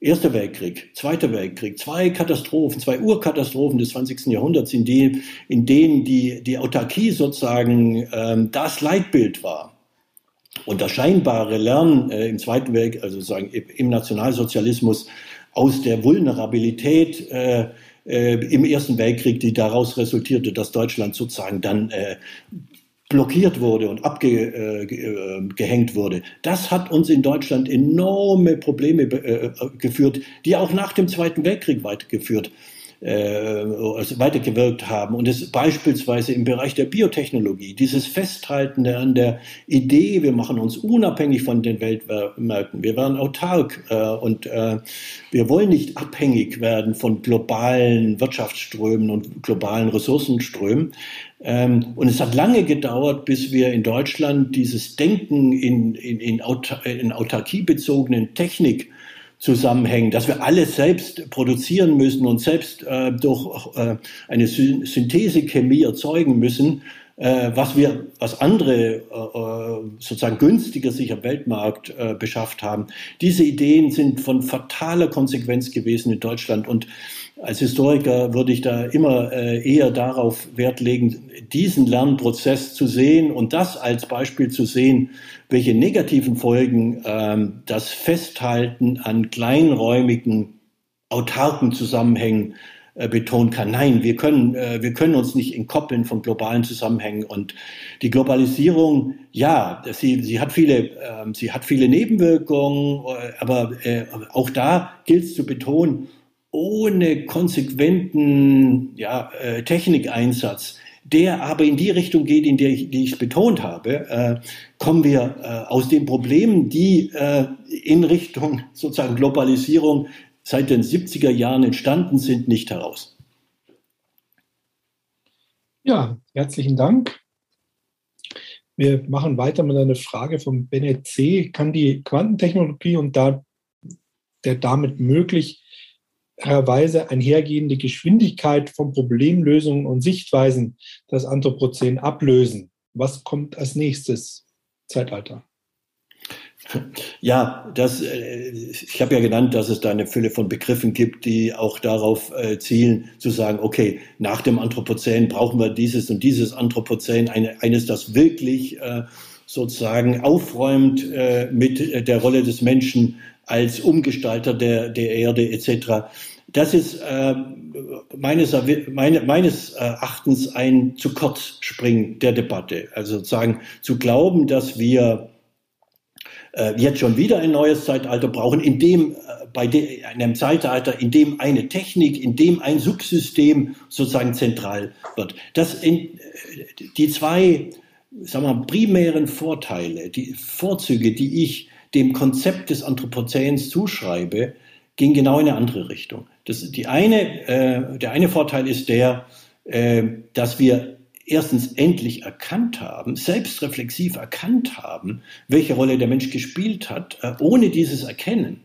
Erster Weltkrieg, Zweiter Weltkrieg, zwei Katastrophen, zwei Urkatastrophen des 20. Jahrhunderts, in, die, in denen die, die Autarkie sozusagen ähm, das Leitbild war. Und das scheinbare Lernen äh, im Zweiten Weltkrieg, also sagen im Nationalsozialismus aus der Vulnerabilität äh, äh, im Ersten Weltkrieg, die daraus resultierte, dass Deutschland sozusagen dann äh, blockiert wurde und abgehängt äh, wurde. Das hat uns in Deutschland enorme Probleme äh, geführt, die auch nach dem Zweiten Weltkrieg weitergeführt äh, also weitergewirkt haben. Und es beispielsweise im Bereich der Biotechnologie, dieses Festhalten an der Idee, wir machen uns unabhängig von den Weltmärkten, wir werden autark äh, und äh, wir wollen nicht abhängig werden von globalen Wirtschaftsströmen und globalen Ressourcenströmen. Ähm, und es hat lange gedauert, bis wir in Deutschland dieses Denken in, in, in, Autar in autarkiebezogenen Technik zusammenhängen, dass wir alles selbst produzieren müssen und selbst äh, durch äh, eine Synthesechemie erzeugen müssen, äh, was wir, was andere äh, äh, sozusagen günstiger sich am Weltmarkt äh, beschafft haben. Diese Ideen sind von fataler Konsequenz gewesen in Deutschland und als Historiker würde ich da immer äh, eher darauf Wert legen, diesen Lernprozess zu sehen und das als Beispiel zu sehen, welche negativen Folgen ähm, das Festhalten an kleinräumigen, autarken Zusammenhängen äh, betonen kann. Nein, wir können, äh, wir können uns nicht entkoppeln von globalen Zusammenhängen. Und die Globalisierung, ja, sie, sie, hat, viele, äh, sie hat viele Nebenwirkungen, äh, aber äh, auch da gilt es zu betonen, ohne konsequenten ja, äh, Technikeinsatz der aber in die Richtung geht, in der ich, die ich betont habe, äh, kommen wir äh, aus den Problemen, die äh, in Richtung sozusagen Globalisierung seit den 70er Jahren entstanden sind, nicht heraus. Ja, herzlichen Dank. Wir machen weiter mit einer Frage von Bennett C. Kann die Quantentechnologie und da, der damit möglicherweise einhergehende Geschwindigkeit von Problemlösungen und Sichtweisen das Anthropozän ablösen? Was kommt als nächstes Zeitalter? Ja, das, äh, ich habe ja genannt, dass es da eine Fülle von Begriffen gibt, die auch darauf äh, zielen, zu sagen, okay, nach dem Anthropozän brauchen wir dieses und dieses Anthropozän, eine, eines, das wirklich äh, sozusagen aufräumt mit der Rolle des Menschen als Umgestalter der, der Erde etc. Das ist äh, meines, meine, meines Erachtens ein zu kurz springen der Debatte. Also sozusagen zu glauben, dass wir äh, jetzt schon wieder ein neues Zeitalter brauchen, in dem äh, bei de, einem Zeitalter, in dem eine Technik, in dem ein Subsystem sozusagen zentral wird. Das in, äh, die zwei, sagen wir, primären Vorteile, die Vorzüge, die ich dem Konzept des Anthropozäns zuschreibe, gehen genau in eine andere Richtung. Das, die eine, äh, der eine Vorteil ist der, äh, dass wir erstens endlich erkannt haben, selbstreflexiv erkannt haben, welche Rolle der Mensch gespielt hat, äh, ohne dieses Erkennen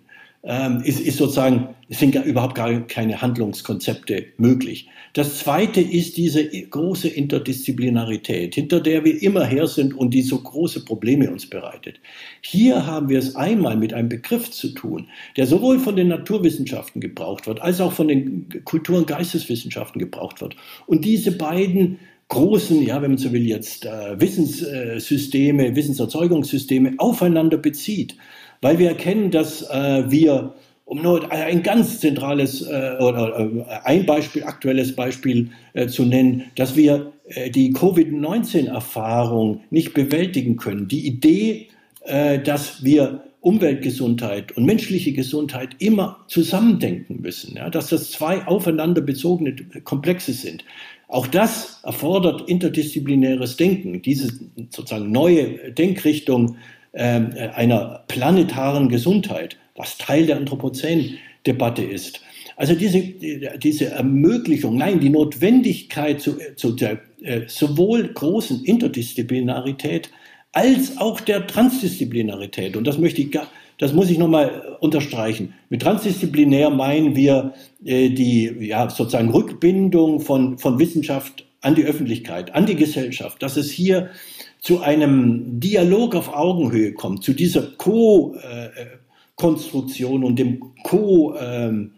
ähm, ist, ist sozusagen, sind überhaupt gar keine Handlungskonzepte möglich. Das zweite ist diese große Interdisziplinarität, hinter der wir immer her sind und die so große Probleme uns bereitet. Hier haben wir es einmal mit einem Begriff zu tun, der sowohl von den Naturwissenschaften gebraucht wird, als auch von den Kultur- und Geisteswissenschaften gebraucht wird. Und diese beiden großen, ja, wenn man so will, jetzt äh, Wissenssysteme, Wissenserzeugungssysteme aufeinander bezieht, weil wir erkennen, dass äh, wir, um nur ein ganz zentrales äh, oder äh, ein Beispiel, aktuelles Beispiel äh, zu nennen, dass wir äh, die Covid-19-Erfahrung nicht bewältigen können. Die Idee, dass wir Umweltgesundheit und menschliche Gesundheit immer zusammendenken müssen, ja, dass das zwei aufeinander bezogene Komplexe sind. Auch das erfordert interdisziplinäres Denken, diese sozusagen neue Denkrichtung einer planetaren Gesundheit, was Teil der Anthropozän-Debatte ist. Also diese, diese Ermöglichung, nein, die Notwendigkeit zu, zu der äh, sowohl großen Interdisziplinarität als auch der Transdisziplinarität. Und das möchte ich gar, das muss ich nochmal unterstreichen. Mit transdisziplinär meinen wir äh, die ja, sozusagen Rückbindung von, von Wissenschaft an die Öffentlichkeit, an die Gesellschaft, dass es hier zu einem Dialog auf Augenhöhe kommt, zu dieser Co-Konstruktion und dem Co- ähm,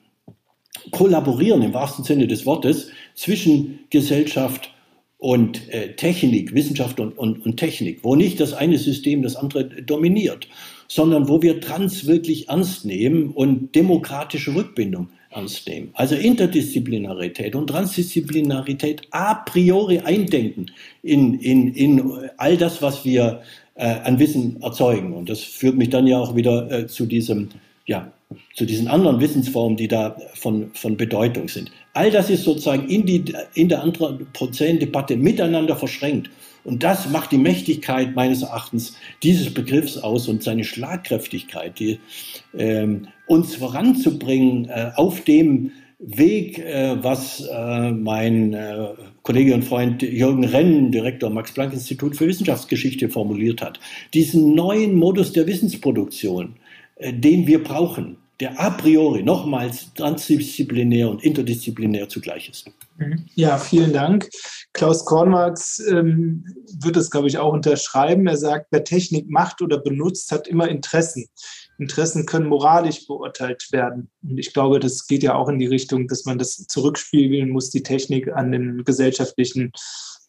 Kollaborieren im wahrsten Sinne des Wortes zwischen Gesellschaft und äh, Technik, Wissenschaft und, und, und Technik, wo nicht das eine System das andere dominiert sondern wo wir Trans wirklich ernst nehmen und demokratische Rückbindung ernst nehmen. Also Interdisziplinarität und Transdisziplinarität a priori eindenken in, in, in all das, was wir äh, an Wissen erzeugen. Und das führt mich dann ja auch wieder äh, zu diesem, ja, zu diesen anderen Wissensformen, die da von, von Bedeutung sind. All das ist sozusagen in, die, in der Anthropozän-Debatte miteinander verschränkt. Und das macht die Mächtigkeit meines Erachtens dieses Begriffs aus und seine Schlagkräftigkeit, die, ähm, uns voranzubringen äh, auf dem Weg, äh, was äh, mein äh, Kollege und Freund Jürgen Renn, Direktor Max-Planck-Institut für Wissenschaftsgeschichte, formuliert hat. Diesen neuen Modus der Wissensproduktion, äh, den wir brauchen, der a priori nochmals transdisziplinär und interdisziplinär zugleich ist. Ja, vielen Dank. Klaus Kornmarks ähm, wird es, glaube ich, auch unterschreiben. Er sagt, wer Technik macht oder benutzt, hat immer Interessen. Interessen können moralisch beurteilt werden. Und ich glaube, das geht ja auch in die Richtung, dass man das zurückspiegeln muss, die Technik an den gesellschaftlichen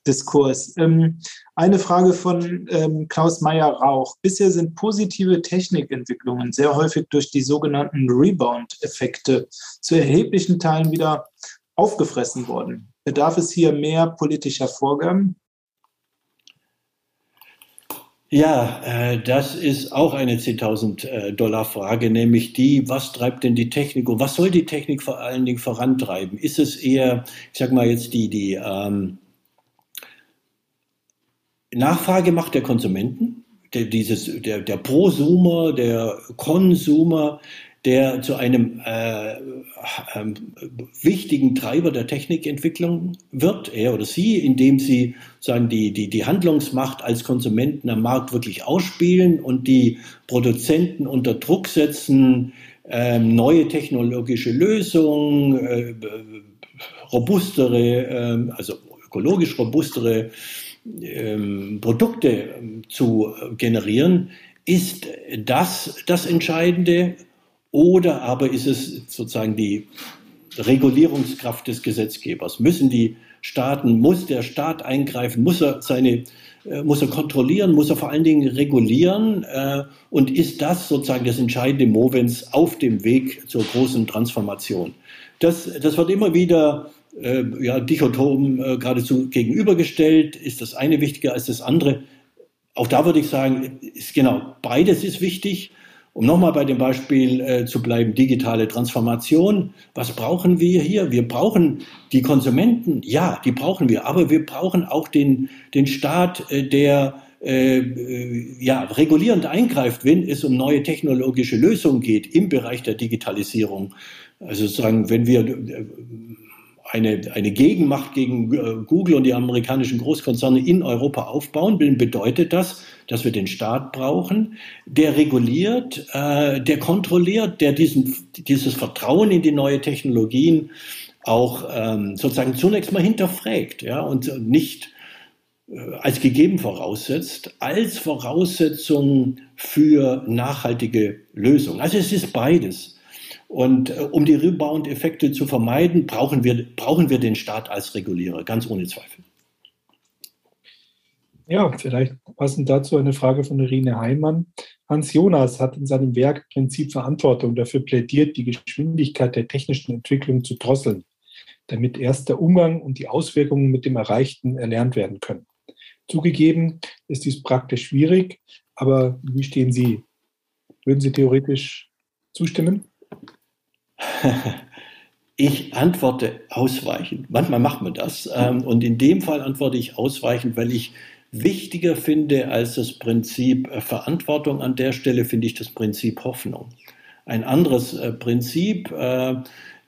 Diskurs. Ähm, eine Frage von ähm, Klaus Meyer-Rauch. Bisher sind positive Technikentwicklungen sehr häufig durch die sogenannten Rebound-Effekte zu erheblichen Teilen wieder aufgefressen worden. Bedarf es hier mehr politischer Vorgaben? Ja, äh, das ist auch eine 10.000 äh, Dollar Frage, nämlich die, was treibt denn die Technik und was soll die Technik vor allen Dingen vorantreiben? Ist es eher, ich sag mal jetzt die, die, ähm, Nachfrage macht der Konsumenten, der, dieses, der, der Prosumer, der Konsumer, der zu einem äh, äh, wichtigen Treiber der Technikentwicklung wird, er oder sie, indem sie sagen, die, die, die Handlungsmacht als Konsumenten am Markt wirklich ausspielen und die Produzenten unter Druck setzen, äh, neue technologische Lösungen, äh, robustere, äh, also ökologisch robustere ähm, Produkte ähm, zu generieren, ist das das Entscheidende oder aber ist es sozusagen die Regulierungskraft des Gesetzgebers? Müssen die Staaten, muss der Staat eingreifen, muss er seine äh, muss er kontrollieren, muss er vor allen Dingen regulieren äh, und ist das sozusagen das entscheidende Movens auf dem Weg zur großen Transformation. Das, das wird immer wieder äh, ja, dichotom äh, geradezu gegenübergestellt. Ist das eine wichtiger als das andere? Auch da würde ich sagen, ist genau, beides ist wichtig. Um nochmal bei dem Beispiel äh, zu bleiben, digitale Transformation. Was brauchen wir hier? Wir brauchen die Konsumenten, ja, die brauchen wir, aber wir brauchen auch den, den Staat, äh, der äh, äh ja, regulierend eingreift, wenn es um neue technologische Lösungen geht im Bereich der Digitalisierung. Also sagen, wenn wir äh, eine, eine Gegenmacht gegen äh, Google und die amerikanischen Großkonzerne in Europa aufbauen will, bedeutet das, dass wir den Staat brauchen, der reguliert, äh, der kontrolliert, der diesen, dieses Vertrauen in die neue Technologien auch ähm, sozusagen zunächst mal hinterfragt ja, und nicht äh, als gegeben voraussetzt, als Voraussetzung für nachhaltige Lösungen. Also es ist beides. Und äh, um die Rebound-Effekte zu vermeiden, brauchen wir, brauchen wir den Staat als Regulierer, ganz ohne Zweifel. Ja, vielleicht passend dazu eine Frage von Irine Heimann. Hans Jonas hat in seinem Werk Prinzip Verantwortung dafür plädiert, die Geschwindigkeit der technischen Entwicklung zu drosseln, damit erst der Umgang und die Auswirkungen mit dem Erreichten erlernt werden können. Zugegeben ist dies praktisch schwierig, aber wie stehen Sie? Würden Sie theoretisch zustimmen? Ich antworte ausweichend. Manchmal macht man das. Ähm, und in dem Fall antworte ich ausweichend, weil ich wichtiger finde als das Prinzip äh, Verantwortung an der Stelle, finde ich das Prinzip Hoffnung. Ein anderes äh, Prinzip, äh,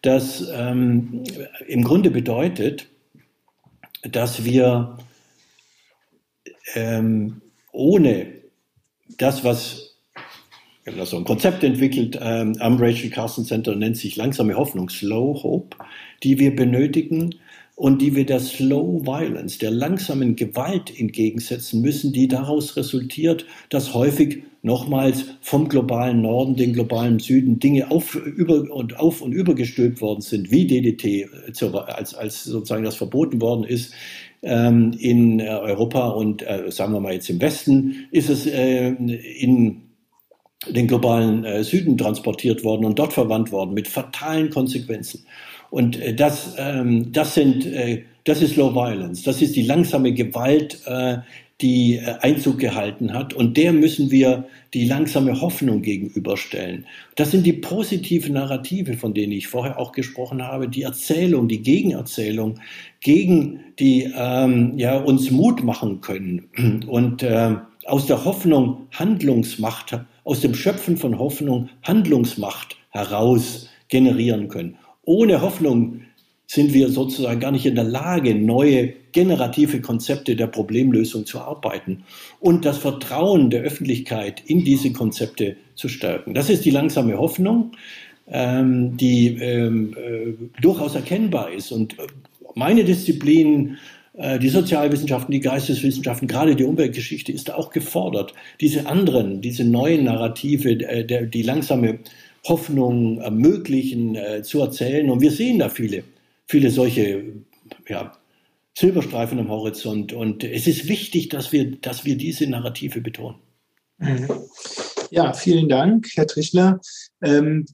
das ähm, im Grunde bedeutet, dass wir ähm, ohne das, was wir haben da so ein Konzept entwickelt ähm, am Rachel Carson Center, nennt sich langsame Hoffnung, Slow Hope, die wir benötigen und die wir der Slow Violence, der langsamen Gewalt entgegensetzen müssen, die daraus resultiert, dass häufig nochmals vom globalen Norden, den globalen Süden Dinge auf, über, und auf und übergestülpt worden sind, wie DDT, äh, als, als sozusagen das verboten worden ist, ähm, in äh, Europa und äh, sagen wir mal jetzt im Westen, ist es in den globalen äh, Süden transportiert worden und dort verwandt worden mit fatalen Konsequenzen. Und äh, das, ähm, das sind, äh, das ist Low Violence. Das ist die langsame Gewalt, äh, die äh, Einzug gehalten hat. Und der müssen wir die langsame Hoffnung gegenüberstellen. Das sind die positiven Narrative, von denen ich vorher auch gesprochen habe, die Erzählung, die Gegenerzählung gegen die ähm, ja, uns Mut machen können und äh, aus der Hoffnung Handlungsmacht aus dem Schöpfen von Hoffnung Handlungsmacht heraus generieren können. Ohne Hoffnung sind wir sozusagen gar nicht in der Lage, neue generative Konzepte der Problemlösung zu arbeiten und das Vertrauen der Öffentlichkeit in diese Konzepte zu stärken. Das ist die langsame Hoffnung, ähm, die ähm, äh, durchaus erkennbar ist. Und meine Disziplin die Sozialwissenschaften, die Geisteswissenschaften, gerade die Umweltgeschichte ist auch gefordert. Diese anderen, diese neuen Narrative, äh, die langsame Hoffnung ermöglichen, äh, zu erzählen. Und wir sehen da viele, viele solche ja, Silberstreifen am Horizont. Und es ist wichtig, dass wir, dass wir diese Narrative betonen. Mhm. Ja, vielen Dank, Herr Trichler. Ähm,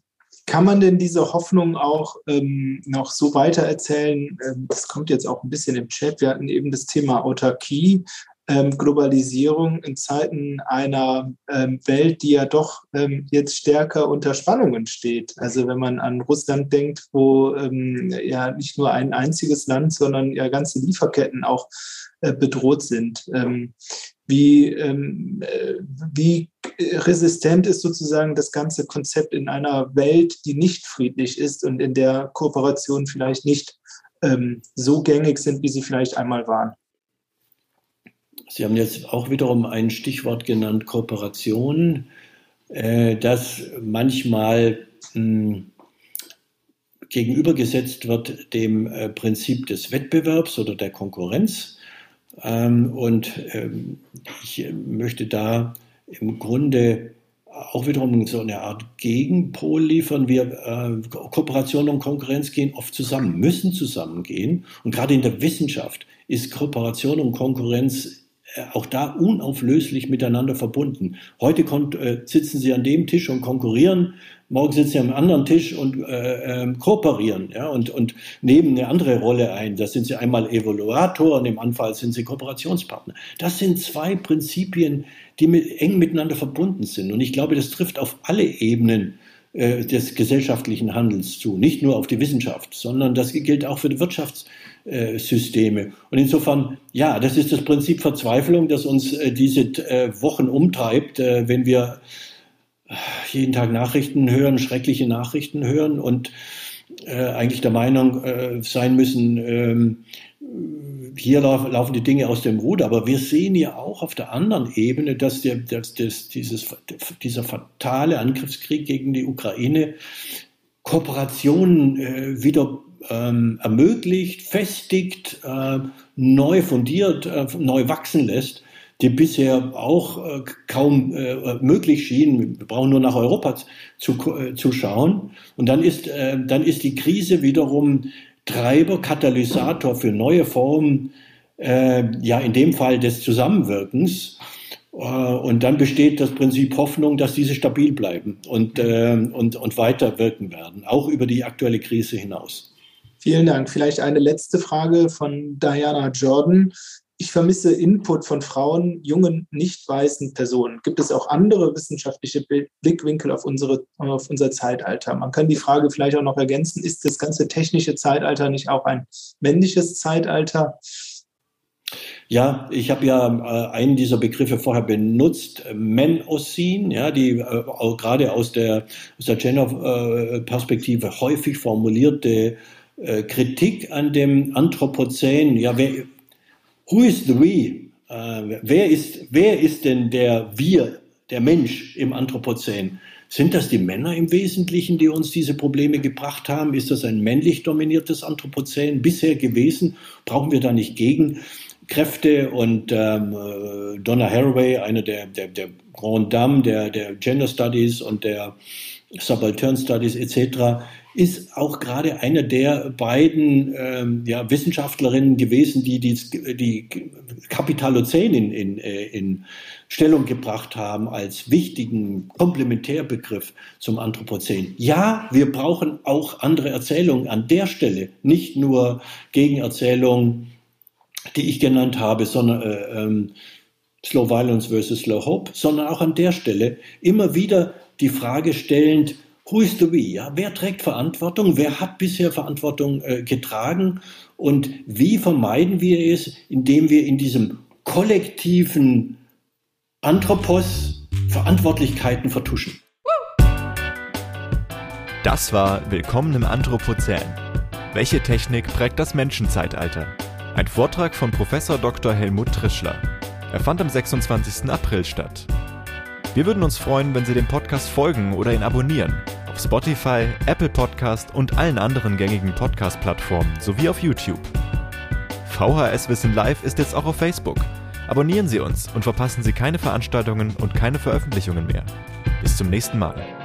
kann man denn diese Hoffnung auch ähm, noch so weiter erzählen? Ähm, das kommt jetzt auch ein bisschen im Chat. Wir hatten eben das Thema Autarkie. ähm, Globalisierung in Zeiten einer ähm, Welt, die ja doch ähm, jetzt stärker unter Spannungen steht. Also wenn man an Russland denkt, wo ähm, ja nicht nur ein einziges Land, sondern ja ganze Lieferketten auch äh, bedroht sind. Wie, äh, wie resistent ist sozusagen das ganze Konzept in einer Welt, die nicht friedlich ist und in der Kooperationen vielleicht nicht ähm, so gängig sind, wie sie vielleicht einmal waren. Sie haben jetzt auch wiederum ein Stichwort genannt, Kooperation, äh, das manchmal mh, hm, gegenübergesetzt wird dem äh, Prinzip des Wettbewerbs oder der Konkurrenz. Ähm, und ähm, ich möchte da im Grunde auch wiederum so eine Art Gegenpol liefern. Wir äh, Kooperation und Konkurrenz gehen oft zusammen, müssen zusammengehen. Und gerade in der Wissenschaft ist Kooperation und Konkurrenz auch da unauflöslich miteinander verbunden. Heute äh, sitzen sie an dem Tisch und konkurrieren, morgen sitzen sie am anderen Tisch und äh, äh, kooperieren ja, und, und nehmen eine andere Rolle ein. Da sind sie einmal Evaluator und im Anfall sind sie Kooperationspartner. Das sind zwei Prinzipien, die mit, eng miteinander verbunden sind. Und ich glaube, das trifft auf alle Ebenen äh, des gesellschaftlichen Handels zu, nicht nur auf die Wissenschaft, sondern das gilt auch für die Wirtschaftssysteme. Und insofern, ja, das ist das Prinzip Verzweiflung, das uns äh, diese äh, Wochen umtreibt, wenn wir jeden Tag Nachrichten hören, schreckliche Nachrichten hören und eigentlich der Meinung sein müssen, ähm, hier laufen die Dinge aus dem Ruder, aber wir sehen ja auch auf der anderen Ebene, dass, der, dass das, dieses, dieser fatale Angriffskrieg gegen die Ukraine Kooperationen äh, wieder ähm, ermöglicht, festigt, äh, neu fundiert, äh, neu wachsen lässt, die bisher auch äh, kaum äh, möglich schienen. Wir brauchen nur nach Europa zu, äh, zu schauen. Und dann ist, dann ist die Krise wiederum Treiber, Katalysator für neue Formen, äh, ja in dem Fall des Zusammenwirkens. Äh, und dann besteht das Prinzip Hoffnung, dass diese stabil bleiben und, äh, und, und weiter wirken werden, auch über die aktuelle Krise hinaus. Vielen Dank. Vielleicht eine letzte Frage von Diana Jordan ich vermisse Input von Frauen, jungen, nicht weißen Personen. Gibt es auch andere wissenschaftliche Blickwinkel auf, unsere, auf unser Zeitalter? Man kann die Frage vielleicht auch noch ergänzen, ist das ganze technische Zeitalter nicht auch ein männliches Zeitalter? Ja, ich habe ja äh, einen dieser Begriffe vorher benutzt, Menocene, ja, die äh, gerade aus der, aus der Gender-Perspektive häufig formulierte äh, Kritik an dem Anthropozän. Ja, wer, Who is the we? Äh, wer, ist, wer ist denn der Wir, der Mensch im Anthropozän? Sind das die Männer im Wesentlichen, die uns diese Probleme gebracht haben? Ist das ein männlich dominiertes Anthropozän bisher gewesen? Brauchen wir da nicht Gegenkräfte? Und ähm, äh, Donna Haraway, eine der, der, der Grand Dame der, der Gender Studies und der Subaltern Studies etc., ist auch gerade eine der beiden ähm, ja, Wissenschaftlerinnen gewesen, die die, die Kapitalozän in, in, äh, in Stellung gebracht haben als wichtigen Komplementärbegriff zum Anthropozän. Ja, wir brauchen auch andere Erzählungen an der Stelle, nicht nur Gegenerzählungen, die ich genannt habe, sondern äh, ähm, Slow Violence versus Slow Hope, sondern auch an der Stelle immer wieder die Frage stellend, who is the we? Ja? Wer trägt Verantwortung? Wer hat bisher Verantwortung äh, getragen? Und wie vermeiden wir es, indem wir in diesem kollektiven Anthropos Verantwortlichkeiten vertuschen? Das war Willkommen im Anthropozän. Welche Technik prägt das Menschenzeitalter? Ein Vortrag von Professor Dr. Helmut Trischler. Er fand am 26. April statt. Wir würden uns freuen, wenn Sie dem Podcast folgen oder ihn abonnieren. Spotify, Apple Podcast und allen anderen gängigen Podcast-Plattformen sowie auf YouTube. VHS Wissen Live ist jetzt auch auf Facebook. Abonnieren Sie uns und verpassen Sie keine Veranstaltungen und keine Veröffentlichungen mehr. Bis zum nächsten Mal.